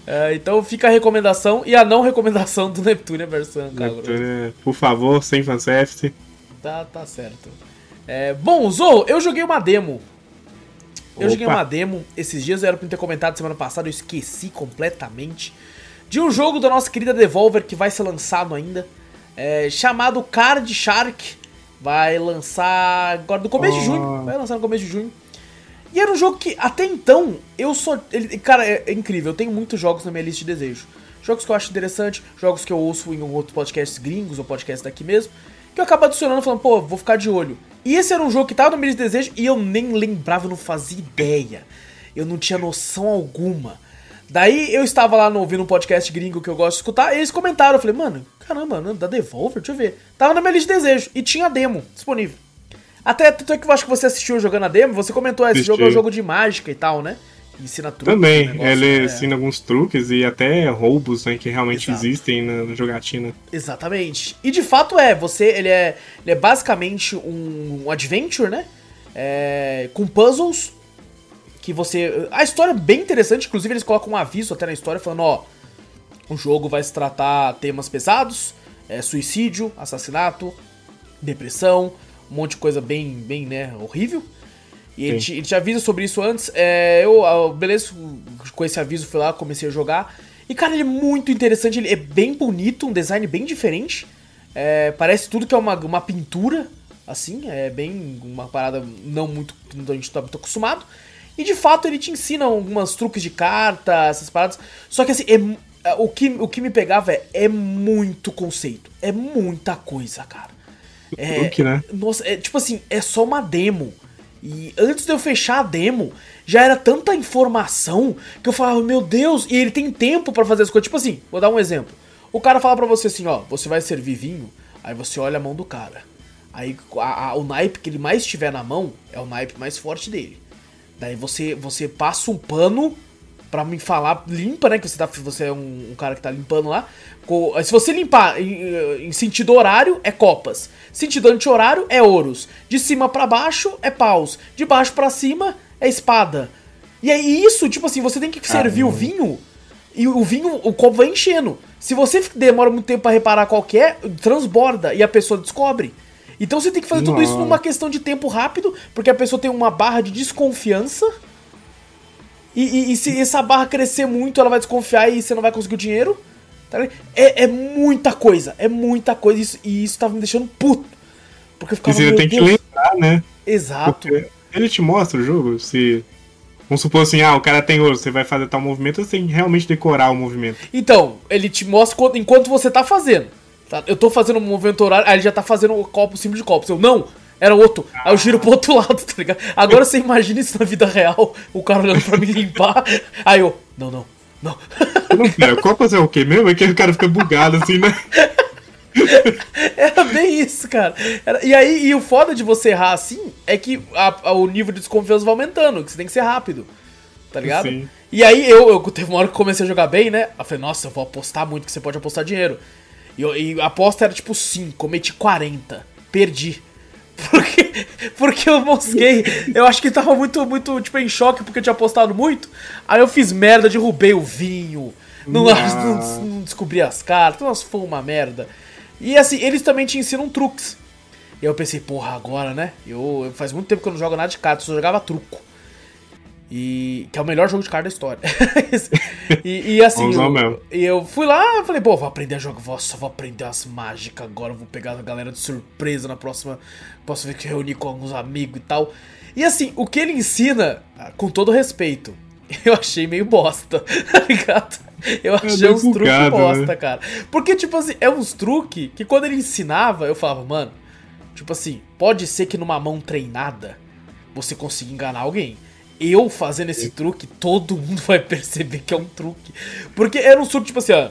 É, então fica a recomendação e a não recomendação do Neptune versão Neptune, por favor, sem fanservice. Tá, tá certo. É, bom, Zou, eu joguei uma demo. Eu Opa. joguei uma demo esses dias, eu era pra ter comentado semana passada, eu esqueci completamente. De um jogo da nossa querida Devolver que vai ser lançado ainda. É, chamado Card Shark. Vai lançar agora no começo oh. de junho. Vai lançar no começo de junho. E era um jogo que, até então, eu só. Ele, cara, é, é, incrível. Eu tenho muitos jogos na minha lista de desejo. Jogos que eu acho interessante, jogos que eu ouço em outros podcasts gringos ou podcasts daqui mesmo. Que eu acabo adicionando falando, pô, vou ficar de olho. E esse era um jogo que tava lista de desejo e eu nem lembrava, eu não fazia ideia. Eu não tinha noção alguma. Daí eu estava lá no, ouvindo um podcast gringo que eu gosto de escutar, e eles comentaram. Eu falei, mano, caramba, da Devolver, deixa eu ver. Tava na minha lista de desejo e tinha demo disponível. Até tanto é que eu acho que você assistiu jogando a demo, você comentou, esse jogo é um jogo de mágica e tal, né? Ensina truques. Também, negócio, ele né? ensina alguns truques e até roubos, né, que realmente Exato. existem na, na, jogatina. Exatamente. E de fato é, você, ele é, ele é basicamente um, um adventure, né? É, com puzzles que você... A história é bem interessante, inclusive eles colocam um aviso até na história falando, ó, o jogo vai se tratar temas pesados, é, suicídio, assassinato, depressão, um monte de coisa bem, bem né, horrível. E ele te, ele te, avisa sobre isso antes. É, eu, ah, beleza, com esse aviso fui lá, comecei a jogar. E, cara, ele é muito interessante, ele é bem bonito, um design bem diferente. É, parece tudo que é uma, uma pintura, assim, é bem uma parada não muito que a gente tá muito acostumado. E de fato ele te ensina algumas truques de carta, essas paradas. Só que assim, é, o, que, o que me pegava é, é muito conceito, é muita coisa, cara. É, truque, né? Nossa, é, tipo assim, é só uma demo. E antes de eu fechar a demo, já era tanta informação que eu falava, meu Deus, e ele tem tempo para fazer as coisas. Tipo assim, vou dar um exemplo. O cara fala pra você assim, ó, você vai servir vinho, aí você olha a mão do cara. Aí a, a, o naipe que ele mais tiver na mão é o naipe mais forte dele. Daí você, você passa um pano para me falar, limpa, né? Que você, tá, você é um, um, cara que tá limpando lá. Se você limpar em, em sentido horário, é copas. Sentido anti-horário, é ouros. De cima para baixo, é paus. De baixo para cima, é espada. E é isso, tipo assim, você tem que servir ah, o vinho e o vinho, o copo vai enchendo. Se você demora muito tempo para reparar qualquer, transborda e a pessoa descobre. Então você tem que fazer tudo isso numa questão de tempo rápido, porque a pessoa tem uma barra de desconfiança e, e, e, se essa barra crescer muito, ela vai desconfiar e você não vai conseguir o dinheiro. Tá é, é muita coisa, é muita coisa. Isso, e isso tava me deixando puto. Porque eu ficava. E você tem Deus. que lembrar, né? Exato. Porque ele te mostra o jogo, se. Vamos supor assim, ah, o cara tem ouro, você vai fazer tal movimento, você tem que realmente decorar o movimento. Então, ele te mostra enquanto você tá fazendo. Tá? Eu tô fazendo um movimento horário, aí ele já tá fazendo o copo simples de copo. Eu, não, era outro. Aí eu giro pro outro lado, tá ligado? Agora você imagina isso na vida real, o cara olhando pra me limpar. Aí eu, não, não, não. Não, pera, Copas é o quê mesmo? É que o cara fica bugado assim, né? Era bem isso, cara. Era, e aí, e o foda de você errar assim é que a, a, o nível de desconfiança vai aumentando, que você tem que ser rápido. Tá ligado? Sim. E aí eu, eu teve uma hora que comecei a jogar bem, né? Eu falei, nossa, eu vou apostar muito, que você pode apostar dinheiro. E, e a aposta era tipo 5, meti 40. Perdi. Porque, porque eu mosquei. Eu acho que tava muito, muito, tipo, em choque porque eu tinha apostado muito. Aí eu fiz merda, derrubei o vinho. Não, não, não descobri as cartas. Nossa, foi uma merda. E assim, eles também te ensinam truques. E eu pensei, porra, agora, né? Eu, faz muito tempo que eu não jogo nada de cartas, eu só jogava truco. E que é o melhor jogo de carta da história. e, e, assim, eu, e eu fui lá falei, pô, vou aprender a jogar, nossa, vou aprender as mágicas agora, vou pegar a galera de surpresa na próxima. Posso ver que reunir com alguns amigos e tal. E assim, o que ele ensina, com todo respeito, eu achei meio bosta, tá ligado? Eu é achei é uns truques né? bosta, né? cara. Porque, tipo assim, é uns truques que quando ele ensinava, eu falava, mano, tipo assim, pode ser que numa mão treinada você consiga enganar alguém eu fazendo esse truque, todo mundo vai perceber que é um truque. Porque era um truque tipo assim, ó,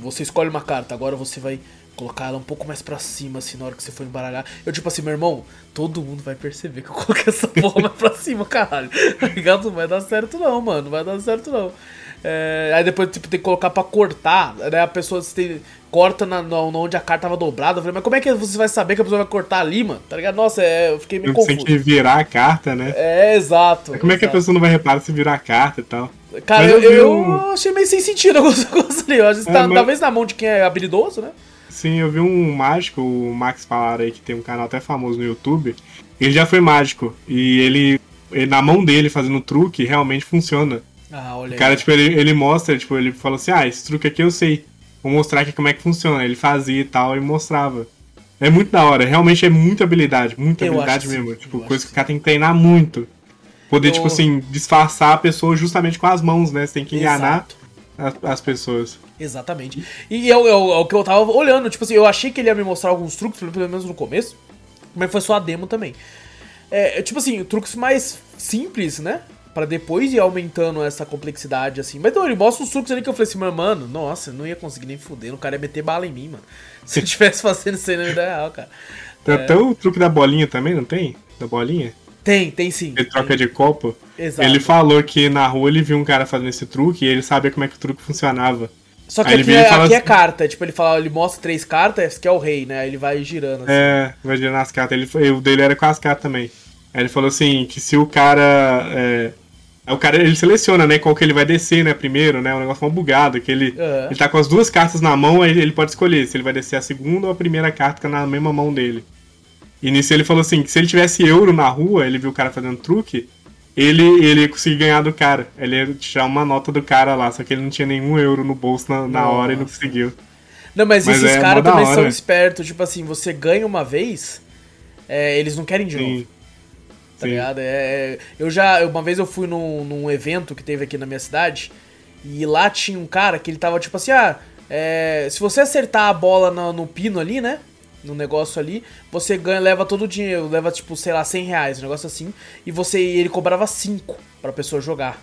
você escolhe uma carta, agora você vai colocar ela um pouco mais pra cima, assim, na hora que você for embaralhar. Eu, tipo assim, meu irmão, todo mundo vai perceber que eu coloquei essa porra mais pra cima, caralho. Tá ligado? Não vai dar certo não, mano, não vai dar certo não. É, aí depois tipo, tem que colocar pra cortar, né? A pessoa tem, corta na, na, onde a carta tava dobrada. Eu falei, mas como é que você vai saber que a pessoa vai cortar ali, mano? Tá ligado? Nossa, é, eu fiquei meio Você confuso. tem que virar a carta, né? É, exato. Como é que a exato. pessoa não vai reparar se virar a carta e tal? Cara, Mas eu, eu eu achei meio sem sentido algumas coisas ali. Eu acho que É, tá- mas- talvez na mão de quem é habilidoso, né? Sim, eu vi um mágico, o Max Palara aí, que tem um canal até famoso no YouTube. Ele já foi mágico. E ele, ele- na mão dele, fazendo truque, realmente funciona. Ah, olha O cara, aí. tipo, ele, ele mostra, tipo, ele falou assim, ah, esse truque aqui eu sei. Vou mostrar aqui como é que funciona. Ele fazia e tal, e mostrava. É muito da hora, realmente é muita habilidade, muita Eu habilidade que sim, mesmo. Tipo, coisa que que o cara tem que treinar muito. Poder, Eu- tipo assim, disfarçar a pessoa justamente com as mãos, né? Você tem que enganar as, as pessoas. Exatamente. E é o, é é o que eu tava olhando, tipo assim, eu achei que ele ia me mostrar alguns truques, pelo pelo menos no começo, mas foi só a demo também. É, é, tipo assim, truques mais simples, né? Pra depois ir aumentando essa complexidade, assim. Mas não, ele mostra uns truques ali que eu falei assim, mas, mano, nossa, não ia conseguir nem fuder, o cara ia meter bala em mim, mano. Se eu tivesse fazendo isso aí na vida real, cara. Tem É. até o truque da bolinha também, não tem? Da bolinha? Tem, tem sim. Ele troca tem. de copo. Exato. Ele falou que na rua ele viu um cara fazendo esse truque e ele sabia como é que o truque funcionava. Só que Aí ele aqui, é, fala aqui é assim- carta, tipo, ele fala, ele mostra três cartas, que é o rei, né? Aí ele vai girando assim. É, vai girando as cartas. Ele, o dele era com as cartas também. Aí ele falou assim, que se o cara. É, aí o cara ele seleciona, né, qual que ele vai descer, né, primeiro, né? Um negócio mal bugado, que ele, É. ele tá com as duas cartas na mão, aí ele pode escolher se ele vai descer a segunda ou a primeira carta que na mesma mão dele. E nisso ele falou assim, que se ele tivesse euro na rua, ele viu o cara fazendo truque, ele, ele ia conseguir ganhar do cara. Ele ia tirar uma nota do cara lá, só que ele não tinha nenhum euro no bolso na, na hora e não conseguiu. Não, mas, Mas esses é caras também são espertos, tipo assim, você ganha uma vez, é, eles não querem de novo. Tá ligado? É, é- eu já. Uma vez eu fui num, num evento que teve aqui na minha cidade. E lá tinha um cara que ele tava tipo assim: ah, é, se você acertar a bola no, no pino ali, né? No negócio ali, você ganha, leva todo o dinheiro, leva tipo, sei lá, 100 reais, um negócio assim. E você e ele cobrava 5 pra pessoa jogar.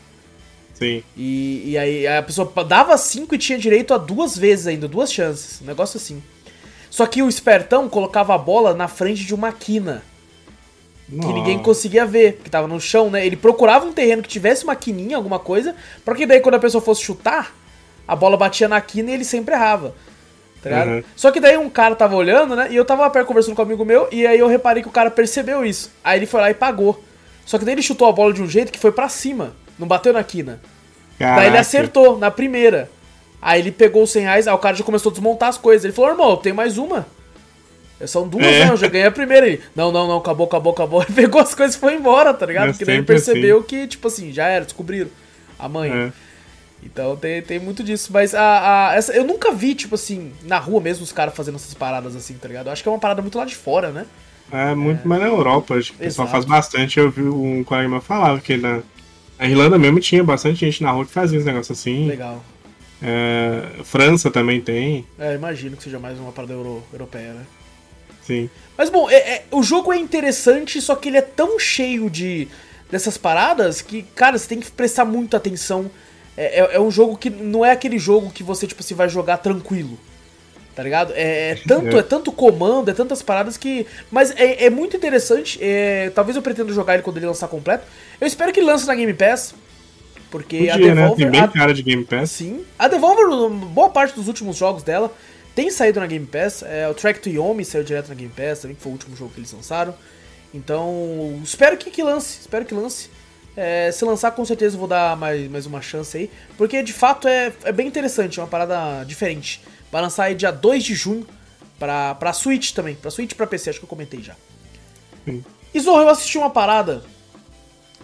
Sim. E, e aí a pessoa dava 5 e tinha direito a duas vezes ainda, duas chances. Um negócio assim. Só que o espertão colocava a bola na frente de uma quina. Que ninguém Nossa. conseguia ver, que tava no chão, né? Ele procurava um terreno que tivesse uma quininha, alguma coisa, pra que daí quando a pessoa fosse chutar, a bola batia na quina e ele sempre errava. Tá ligado? Uhum. Só que daí um cara tava olhando, né? E eu tava perto conversando com um amigo meu, e aí eu reparei que o cara percebeu isso. Aí ele foi lá e pagou. Só que daí ele chutou a bola de um jeito que foi pra cima, não bateu na quina. Daí ele Caraca. acertou na primeira. Aí ele pegou os 100 reais, aí o cara já começou a desmontar as coisas. Ele falou, irmão, tem mais uma. São duas, É. né? Eu já ganhei a primeira. Ele, não, não, não, acabou, acabou, acabou. Ele pegou as coisas e foi embora, tá ligado? É Porque sempre percebeu que, tipo assim, já era, descobriram a mãe. É. Então tem, tem muito disso. Mas a, a- essa, eu nunca vi, tipo assim, na rua mesmo os caras fazendo essas paradas assim, tá ligado? Eu acho que é uma parada muito lá de fora, né? É muito mais na Europa, acho que o pessoal faz bastante. Eu vi um colega meu falava que na, na Irlanda mesmo tinha bastante gente na rua que fazia esse negócio assim. Legal. É, França também tem, É, imagino que seja mais uma parada euro, europeia, né? Sim. Mas bom, é- é- o jogo é interessante, só que ele é tão cheio de dessas paradas que, cara, você tem que prestar muita atenção. É, é- é um jogo que não é aquele jogo que você, tipo assim, vai jogar tranquilo. Tá ligado? É, é tanto, É. é. tanto comando, é tantas paradas que. Mas é, muito interessante. é, talvez eu pretenda jogar ele quando ele lançar completo. Eu espero que ele lance na Game Pass. Porque a Podia, né? Tem Devolver. bem cara de Game Pass. Sim. A Devolver, boa parte dos últimos jogos dela, tem saído na Game Pass. É, o Track to Yomi saiu direto na Game Pass, também que foi o último jogo que eles lançaram. Então, espero que, que lance, espero que lance. É, se lançar, com certeza eu vou dar mais, mais uma chance aí. Porque de fato é, é bem interessante, é uma parada diferente. Vai lançar aí dia 2 de junho pra, pra Switch também. Pra Switch e pra PC, acho que eu comentei já. E Zorro, eu assisti uma parada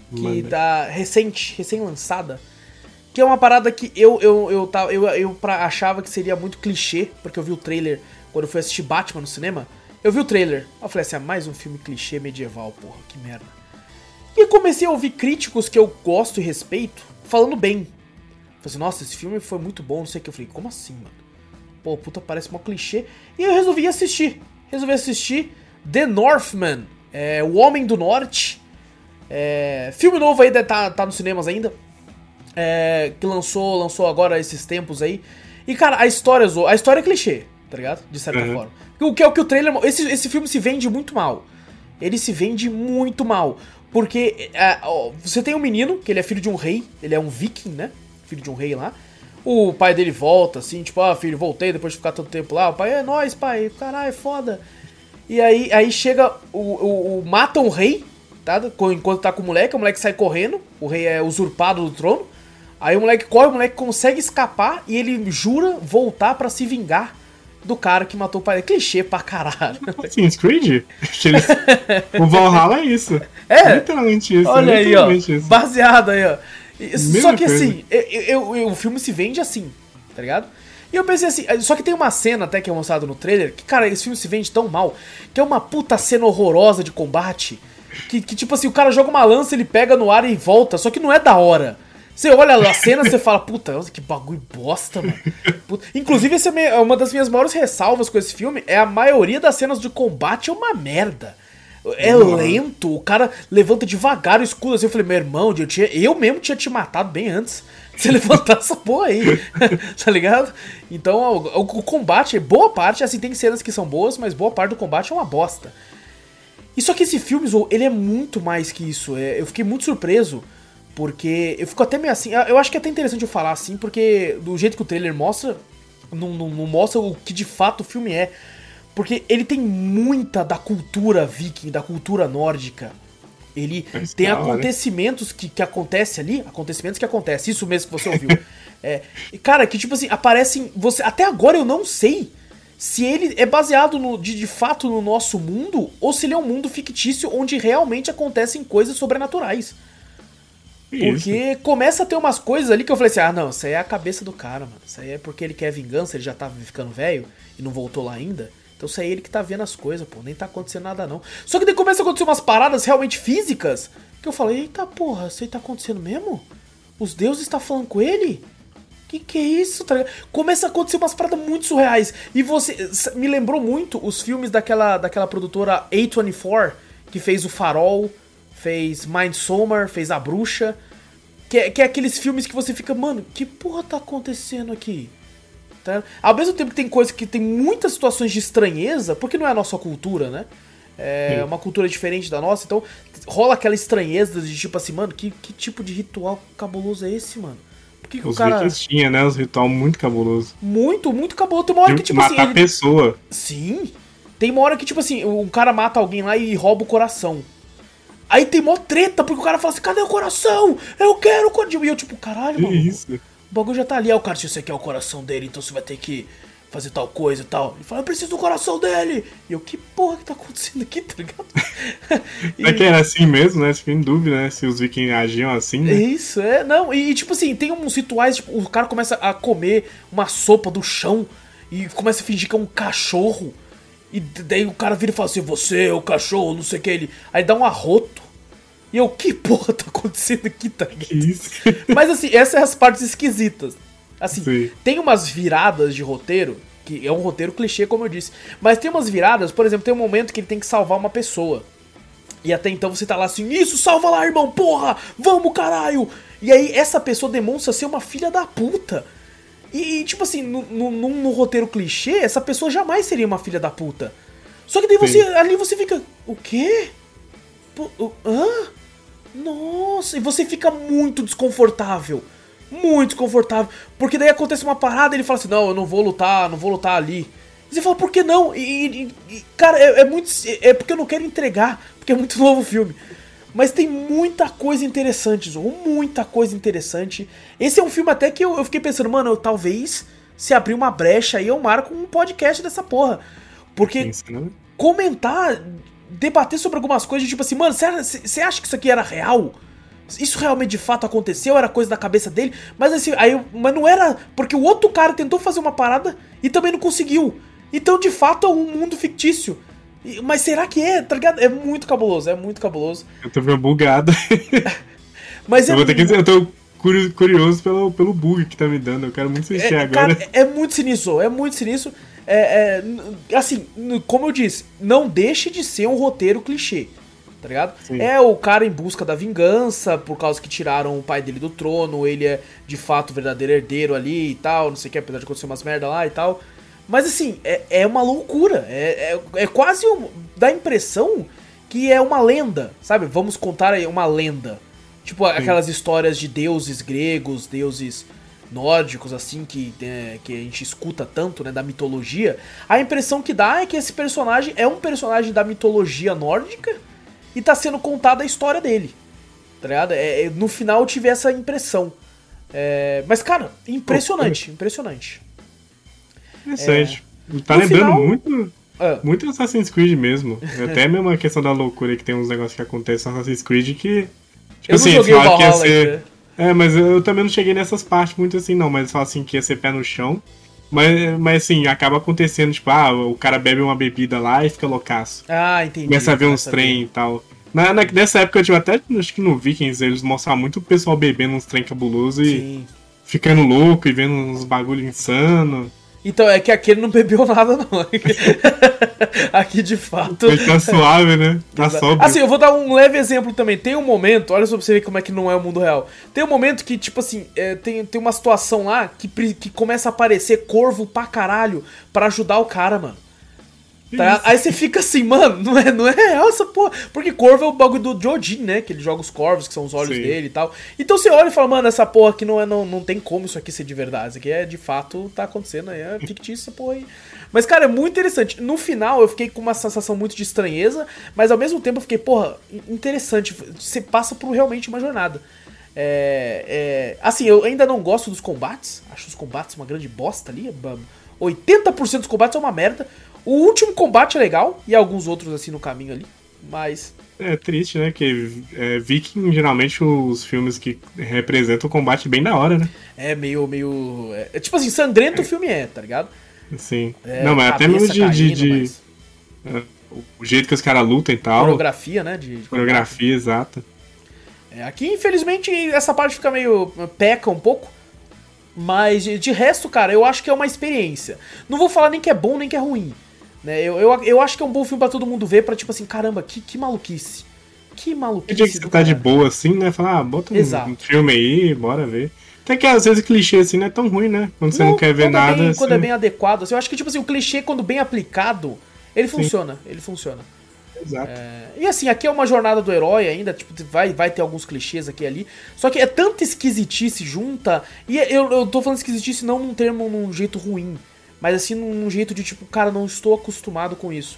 que Manda. tá recente, recém-lançada, que é uma parada que eu eu eu, tava- eu, eu pra- achava que seria muito clichê, porque eu vi o trailer quando eu fui assistir Batman no cinema. Eu vi o trailer, eu falei assim, ah, mais um filme clichê medieval, porra, que merda. E comecei a ouvir críticos que eu gosto e respeito falando bem. Falei assim, nossa, esse filme foi muito bom, não sei o que. Eu falei, como assim, mano? Pô, puta, parece mó clichê. E eu resolvi assistir. Resolvi assistir The Northman, é, O Homem do Norte. É, filme novo aí, tá, tá nos cinemas ainda. É, que lançou, lançou agora esses tempos aí. E, cara, a história, a história é clichê, tá ligado? De certa Uhum. forma. O que é o que o trailer. Esse, esse filme se vende muito mal. Ele se vende muito mal. Porque é, ó, você tem um menino, que ele é filho de um rei, ele é um viking, né? filho de um rei lá. O pai dele volta, assim, tipo, ah, filho, voltei depois de ficar tanto tempo lá. O pai, é nóis, pai, caralho, é foda. E aí, aí chega, o, o, o mata um rei, tá? Enquanto tá com o moleque, o moleque sai correndo, o rei é usurpado do trono. Aí o moleque corre, o moleque consegue escapar e ele jura voltar para se vingar do cara que matou o pai. Clichê pra caralho. Sim, Creed? o Valhalla é isso. É? Literalmente isso. Olha aí, ó. Isso. Baseado aí, ó. Só que coisa. assim, eu, eu, eu, o filme se vende assim, tá ligado? E eu pensei assim, só que tem uma cena até que é mostrado no trailer, que, cara, esse filme se vende tão mal, que é uma puta cena horrorosa de combate, que, que tipo assim, o cara joga uma lança, ele pega no ar e volta, só que não é da hora. Você olha a cena e você fala, puta, que bagulho bosta, mano. Puta. Inclusive, essa é uma das minhas maiores ressalvas com esse filme, é a maioria das cenas de combate é uma merda. É lento, o cara levanta devagar o escudo assim. Eu falei, meu irmão, eu, tinha, eu mesmo tinha te matado bem antes. Você levantar essa porra aí, tá ligado? Então o, o, combate, boa parte, assim, tem cenas que são boas, mas boa parte do combate é uma bosta. E só que esse filme, ele é muito mais que isso. É, eu fiquei muito surpreso porque eu fico até meio assim. Eu acho que é até interessante eu falar assim, porque do jeito que o trailer mostra, não, não, não mostra o que de fato o filme é. Porque ele tem muita da cultura viking, da cultura nórdica. Ele Mas tem acontecimentos que, que acontecem ali, acontecimentos que acontecem, isso mesmo que você ouviu. é, cara, que tipo assim, aparecem. Você, até agora eu não sei se ele é baseado no, de, de fato no nosso mundo ou se ele é um mundo fictício onde realmente acontecem coisas sobrenaturais. Porque isso. começa a ter umas coisas ali que eu falei assim: ah, não, isso aí é a cabeça do cara, mano. Isso aí é porque ele quer vingança, ele já tá ficando velho e não voltou lá ainda. Então isso aí é ele que tá vendo as coisas, pô. Nem tá acontecendo nada, não. Só que daí começa a acontecer umas paradas realmente físicas que eu falei: eita porra, isso aí tá acontecendo mesmo? Os deuses estão tá falando com ele? Que que é isso? Tá começa a acontecer umas paradas muito surreais. E você. Me lembrou muito os filmes daquela, daquela produtora A24 que fez o Farol fez Midsommar, fez A Bruxa. Que é, que é aqueles filmes que você fica, mano, que porra tá acontecendo aqui? Tá? Ao mesmo tempo que tem coisas que tem muitas situações de estranheza, porque não é a nossa cultura, né? É Sim. uma cultura diferente da nossa, então rola aquela estranheza de tipo assim, mano, que, que tipo de ritual cabuloso é esse, mano? Por que, que Os o cara. tinha, né? Os ritual muito cabuloso. Muito, muito cabuloso. Tem uma hora que, tipo matar assim. Matar ele... pessoa. Sim. Tem uma hora que, tipo assim, um cara mata alguém lá e rouba o coração. Aí tem mó treta, porque o cara fala assim, cadê o coração? Eu quero o coração. E eu tipo, caralho, mano. Isso. O bagulho já tá ali. Aí o cara, se você quer o coração dele, então você vai ter que fazer tal coisa e tal. Ele fala, eu preciso do coração dele. E eu, que porra que tá acontecendo aqui, tá ligado? e... É que era assim mesmo, né? Fiquei em dúvida, né? Se os vikings agiam assim, né? Isso, é. Não, e tipo assim, tem uns rituais, tipo, o cara começa a comer uma sopa do chão e começa a fingir que é um cachorro. E daí o cara vira e fala assim: Você, o cachorro, não sei o que. Ele... Aí dá um arroto. E eu, que porra tá acontecendo aqui, tá Isso. Mas assim, essas são as partes esquisitas. Assim, Sim. tem umas viradas de roteiro, que é um roteiro clichê, como eu disse. Mas tem umas viradas, por exemplo, tem um momento que ele tem que salvar uma pessoa. E até então você tá lá assim, isso, salva lá, irmão, porra! Vamos, caralho! E aí essa pessoa demonstra ser uma filha da puta. E, tipo assim, no, roteiro clichê, essa pessoa jamais seria uma filha da puta. Só que daí você. Sim. Ali você fica. O quê? Pô, hã? Nossa, e você fica muito desconfortável. Muito desconfortável. Porque daí acontece uma parada e ele fala assim: Não, eu não vou lutar, não vou lutar ali. E você fala, por que não? E, e, e cara, é, é, muito. É porque eu não quero entregar, porque é muito novo o filme. Mas tem muita coisa interessante, Zorro. Muita coisa interessante. Esse é um filme até que eu, eu fiquei pensando, mano, eu, talvez se abrir uma brecha aí eu marco um podcast dessa porra. Porque comentar, debater sobre algumas coisas, tipo assim, mano, você acha que isso aqui era real? Isso realmente de fato aconteceu? Era coisa da cabeça dele? Mas assim, aí, mas não era. Porque o outro cara tentou fazer uma parada e também não conseguiu. Então, de fato, é um mundo fictício. Mas será que é? Tá ligado? É muito cabuloso, é muito cabuloso. Eu tô meio bugado. Mas eu é vou ter que dizer, eu tô curioso pelo, pelo bug que tá me dando. Eu quero muito assistir é, agora. Cara, é muito sinistro, é muito sinistro. É, é, assim, como eu disse, não deixe de ser um roteiro clichê. Tá ligado? Sim. É o cara em busca da vingança, por causa que tiraram o pai dele do trono, ele é de fato o verdadeiro herdeiro ali e tal, não sei o que, apesar de acontecer umas merda lá e tal. Mas assim, é, é uma loucura. É, é, é quase. Um, dá a impressão que é uma lenda, sabe? Vamos contar aí uma lenda. Tipo Sim. aquelas histórias de deuses gregos, deuses nórdicos, assim, que, é, que a gente escuta tanto, né, da mitologia, a impressão que dá é que esse personagem é um personagem da mitologia nórdica e tá sendo contada a história dele. Tá ligado? É, é no final eu tive essa impressão. É, mas, cara, impressionante, impressionante. Interessante. É, tá lembrando final... muito. Ah. Muito Assassin's Creed mesmo. Até mesmo a questão da loucura que tem uns negócios que acontecem no Assassin's Creed que. Tipo eu assim, não joguei o Valhalla, ser... É, mas eu também não cheguei nessas partes muito assim, não. Mas falam assim que ia ser pé no chão. Mas, mas assim, acaba acontecendo, tipo, ah, o cara bebe uma bebida lá e fica loucaço. Ah, entendi. Começa a ver uns trem e tal. Na, na, nessa época, tipo, até acho que no Vikings eles mostravam muito o pessoal bebendo uns trem cabuloso e Sim. ficando louco e vendo uns bagulho insano. Então, é que aqui ele não bebeu nada, não. aqui, de fato. Ele tá suave, né? Tá sóbrio. Assim, eu vou dar um leve exemplo também. Tem um momento, olha só pra você ver como é que não é o mundo real. Tem um momento que, tipo assim, é, tem, tem uma situação lá que, que começa a aparecer corvo pra caralho pra ajudar o cara, mano. Tá? Aí você fica assim, mano, não é, não é real essa porra. Porque corvo é o bagulho do Jodin, né? Que ele joga os corvos, que são os olhos Sim. dele e tal. Então você olha e fala, mano, essa porra aqui não, é, não, não tem como isso aqui ser de verdade. Isso aqui é de fato, tá acontecendo aí, é fictício essa porra aí. Mas, cara, é muito interessante. No final eu fiquei com uma sensação muito de estranheza, mas ao mesmo tempo eu fiquei, porra, interessante. Você passa por realmente uma jornada. É, é, assim, eu ainda não gosto dos combates. Acho os combates uma grande bosta ali. 80% dos combates é uma merda. O último combate é legal e alguns outros assim no caminho ali, mas. É triste, né? Que é, Viking, geralmente, os filmes que representam o combate bem da hora, né? É meio. meio é, é tipo assim, sangrento é. o filme é, tá ligado? Sim. É, Não, mas até mesmo de. Caindo, de, de mas... É, o jeito que os caras lutam e tal. Coreografia, né? De, de Coreografia, exata. É, aqui, infelizmente, essa parte fica meio. peca um pouco. Mas de resto, cara, eu acho que é uma experiência. Não vou falar nem que é bom nem que é ruim. Né? Eu, eu, eu acho que é um bom filme para todo mundo ver, para tipo assim, caramba, que, que maluquice. Que maluquice. Dia que você tá de boa assim, né? Falar, ah, bota um, um, filme aí, bora ver. Até que às vezes clichê assim não é tão ruim, né? Quando você não, quer ver nada. É bem, assim... Quando é bem adequado, assim, eu acho que tipo assim, o clichê, quando bem aplicado, ele funciona. Sim. Ele funciona. Exato. É... E assim, aqui é uma jornada do herói ainda, tipo, vai, vai ter alguns clichês aqui e ali. Só que é tanta esquisitice junta. E eu, eu tô falando esquisitice não num termo, num jeito ruim mas assim num jeito de tipo, cara, não estou acostumado com isso.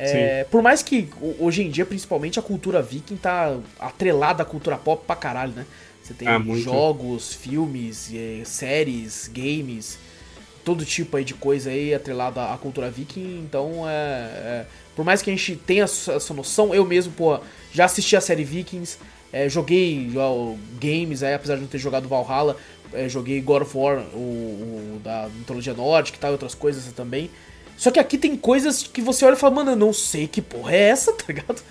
É, por mais que hoje em dia, principalmente, a cultura viking tá atrelada à cultura pop pra caralho, né? Você tem ah, jogos, filmes, é, séries, games, todo tipo aí de coisa aí atrelada à cultura viking. Então, é, é, por mais que a gente tenha essa noção, eu mesmo, pô, já assisti a série Vikings, é, joguei ó, games aí, apesar de não ter jogado Valhalla, é, joguei God of War, o, o, da mitologia nórdica e tal, outras coisas também. Só que aqui tem coisas que você olha e fala, mano, eu não sei que porra é essa, tá ligado?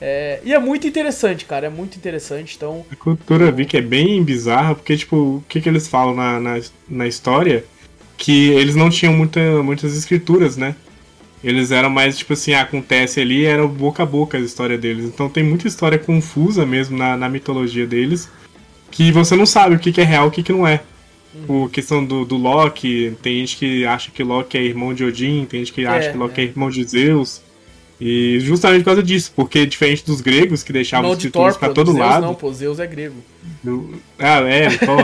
É, e é muito interessante, cara, é muito interessante, então... A cultura viking é bem bizarra, porque, tipo, o que, que eles falam na, na, na história? Que eles não tinham muita, muitas escrituras, né? Eles eram mais, tipo assim, ah, acontece ali, era boca a boca a história deles. Então tem muita história confusa mesmo na, na mitologia deles que você não sabe o que, que é real e o que, que não é. Uhum. questão do, do Loki, tem gente que acha que Loki é irmão de Odin, tem gente que é, acha que Loki é. é. irmão de Zeus. E justamente por causa disso, porque diferente dos gregos que deixavam os títulos pra todo Zeus lado. Não, pô, Zeus é grego. ah, é, tô,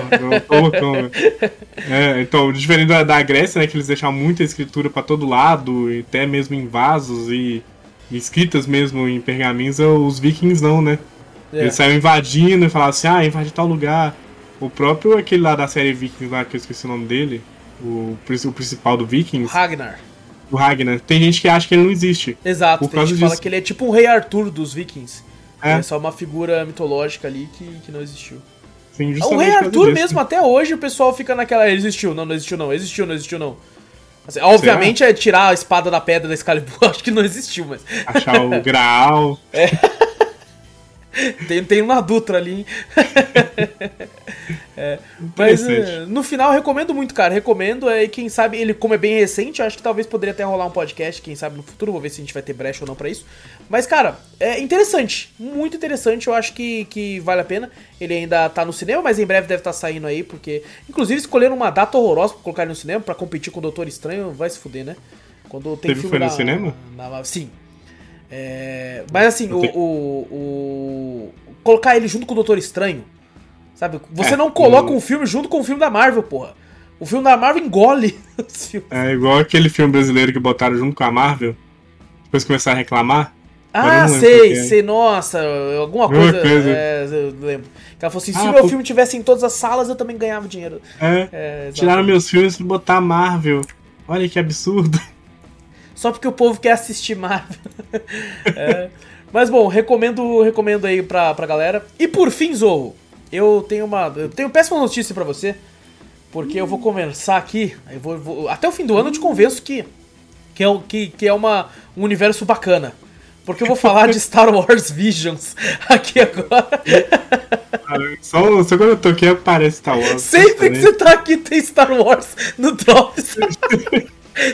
é, então, diferente da, da, Grécia, né, que eles deixavam muita escritura para todo lado, até mesmo em vasos e, e escritas mesmo em pergaminhos, os vikings não, né? É. Eles saíram invadindo e falavam assim, ah, invadir tal lugar. O próprio aquele lá da série Vikings lá, que eu esqueci o nome dele, o, o principal do Vikings. Ragnar. O Ragnar. Tem gente que acha que ele não existe. Exato, tem gente que fala que ele é tipo um rei Arthur dos Vikings. É. é só uma figura mitológica ali que, que não existiu. Sim, o rei Arthur mesmo, até hoje, o pessoal fica naquela. Ele existiu, não, não existiu, não, existiu, não existiu, não. Assim, obviamente Será? é tirar a espada da pedra da Excalibur, acho que não existiu, mas. Achar o Graal. É. tem, tem uma Dutra ali, hein? é, mas é, no final, recomendo muito, cara. Recomendo. É, quem sabe, ele, como é bem recente, acho que talvez poderia até rolar um podcast, quem sabe no futuro. Vou ver se a gente vai ter brecha ou não para isso. Mas, cara, é interessante. Muito interessante. Eu acho que, que vale a pena. Ele ainda tá no cinema, mas em breve deve estar tá saindo aí, porque. Inclusive, escolheram uma data horrorosa pra colocar ele no cinema, para competir com o Doutor Estranho, vai se fuder, né? Quando tem Teve filme foi no cinema? Na, sim, é, mas assim, o, o, o, Colocar ele junto com o Doutor Estranho, Sabe? Você É, não coloca o- um filme junto com o filme da Marvel, porra. O filme da Marvel engole os filmes. É igual aquele filme brasileiro que botaram junto com a Marvel. Depois começaram a reclamar. Ah, sei, é. sei, nossa, alguma coisa. coisa. É, eu lembro. Que ela falou assim: se Ah, o meu pô- filme tivesse em todas as salas, eu também ganhava dinheiro. É. É. Tiraram meus filmes pra botar a Marvel. Olha que absurdo. Só porque o povo quer assistir Marvel. É. Mas bom, recomendo, recomendo aí pra, pra galera. E por fim, Zorro, eu tenho uma. Eu tenho péssima notícia pra você. Porque eu vou conversar aqui. Eu vou, vou- até o fim do ano eu te convenço que, que, é, um- que, que é uma, um universo bacana. Porque eu vou falar de Star Wars Visions aqui agora. Só, só quando eu toquei aparece Star Wars. Sempre que você tá aqui tem Star Wars no Drops.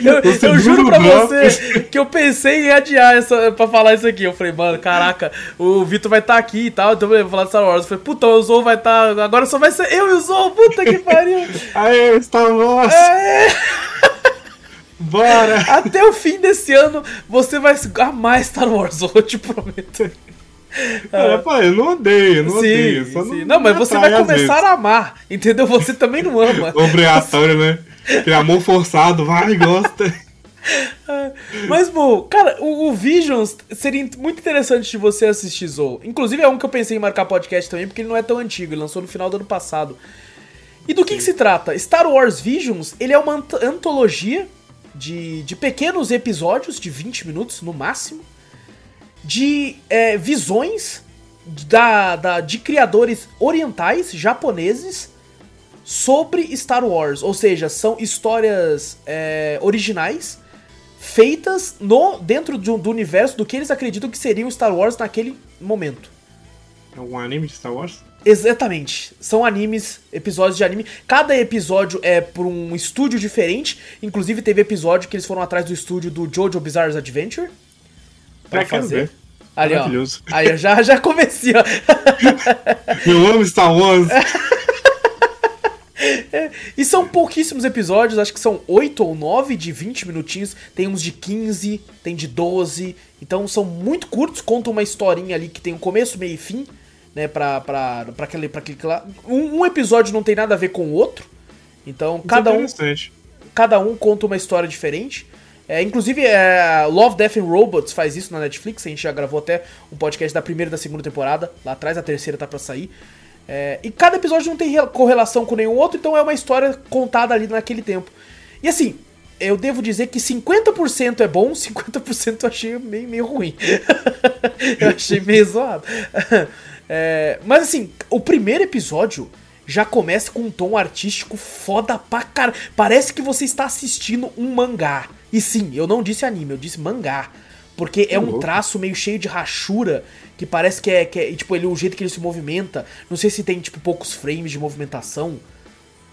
Eu, O eu juro pra você que eu pensei em adiar essa, pra falar isso aqui. Eu falei, mano, caraca, o Vitor vai estar aqui e tal, então eu vou falar de Star Wars. Eu falei, puta, o Zou vai estar. agora só vai ser eu e o Zou, puta que pariu. Aê, Star Wars! É, Bora! até o fim desse ano você vai amar Star Wars, eu te prometo. Cara, pô, eu não odeio, eu não odeio. Sim, Só sim. não, Não, mas você vai começar a amar, entendeu? Você também não ama. Obrigatório, né? Aquele amor forçado, vai, gosta. Mas, bom, cara, o, o Visions seria muito interessante de você assistir, Zou. Inclusive é um que eu pensei em marcar podcast também, porque ele não é tão antigo, ele lançou no final do ano passado. E do que, que se trata? Star Wars Visions, ele é uma ant- antologia de, de pequenos episódios, de 20 minutos no máximo, de é, visões da, da- de criadores orientais, japoneses, sobre Star Wars. Ou seja, são histórias é, originais feitas no dentro de um- do universo do que eles acreditam que seria o Star Wars naquele momento. É um anime de Star Wars? Exatamente. São animes, episódios de anime. Cada episódio é por um estúdio diferente. Inclusive teve episódio que eles foram atrás do estúdio do Jojo Bizarre's Adventure. Pra quero fazer. Ali, ó. Maravilhoso. Aí eu já, já comecei, ó. Eu amo Star Wars. E são pouquíssimos episódios, acho que são 8 ou 9 de 20 minutinhos. Tem uns de 15, tem de 12. Então são muito curtos, contam uma historinha ali que tem um começo, meio e fim, né? Pra, pra, pra, aquele, pra aquele lá. Um, um episódio não tem nada a ver com o outro. Então cada um, Interessante. cada um conta uma história diferente. É, inclusive, é, Love, Death and Robots faz isso na Netflix. A gente já gravou até um podcast da primeira e da segunda temporada. Lá atrás, a terceira tá pra sair. É, e cada episódio não tem rel- correlação com nenhum outro, então é uma história contada ali naquele tempo. E assim, eu devo dizer que 50% é bom, 50% eu achei meio, meio ruim. eu achei meio zoado. É, mas assim, o primeiro episódio já começa com um tom artístico foda pra cara. Parece que você está assistindo um mangá. E sim, eu não disse anime, eu disse mangá. Porque é um louco. traço meio cheio de rachura, que parece que é, que é- tipo, ele, o jeito que ele se movimenta. Não sei se tem, tipo, poucos frames de movimentação.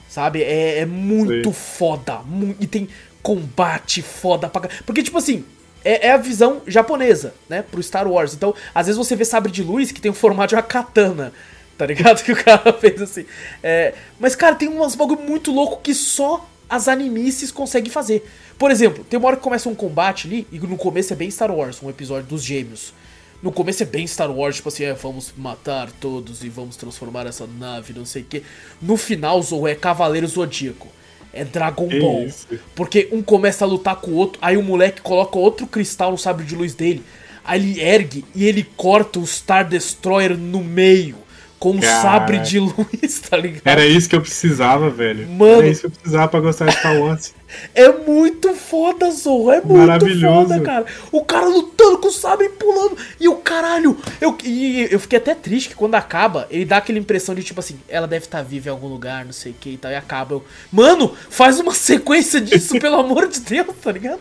Sabe? É, é muito Sei. foda. mu- e tem combate foda pra. Porque, tipo assim, é, é a visão japonesa, né? Pro Star Wars. Então, às vezes você vê sabre de luz que tem o formato de uma katana. Tá ligado? Que o cara fez assim. É, mas, cara, tem umas bagulho muito louco que só as animices conseguem fazer. Por exemplo, tem uma hora que começa um combate ali, e no começo é bem Star Wars, um episódio dos gêmeos. No começo é bem Star Wars, tipo assim, é, vamos matar todos e vamos transformar essa nave, não sei o quê. No final, Zou é Cavaleiro Zodíaco. É Dragon Ball. isso? Porque um começa a lutar com o outro, aí o moleque coloca outro cristal no sabre de luz dele. Aí ele ergue e ele corta o Star Destroyer no meio. Com um Caraca. sabre de luz, tá ligado? Era isso que eu precisava, velho. Mano. Era isso que eu precisava pra gostar de Star Wars. É muito foda, Zorro. É muito foda, cara. O cara lutando com o sabre pulando. E o caralho. Eu, e eu fiquei até triste que quando acaba, ele dá aquela impressão de tipo assim: ela deve estar viva em algum lugar, não sei o que e tal. E acaba. Eu, Mano, faz uma sequência disso, pelo amor de Deus, tá ligado?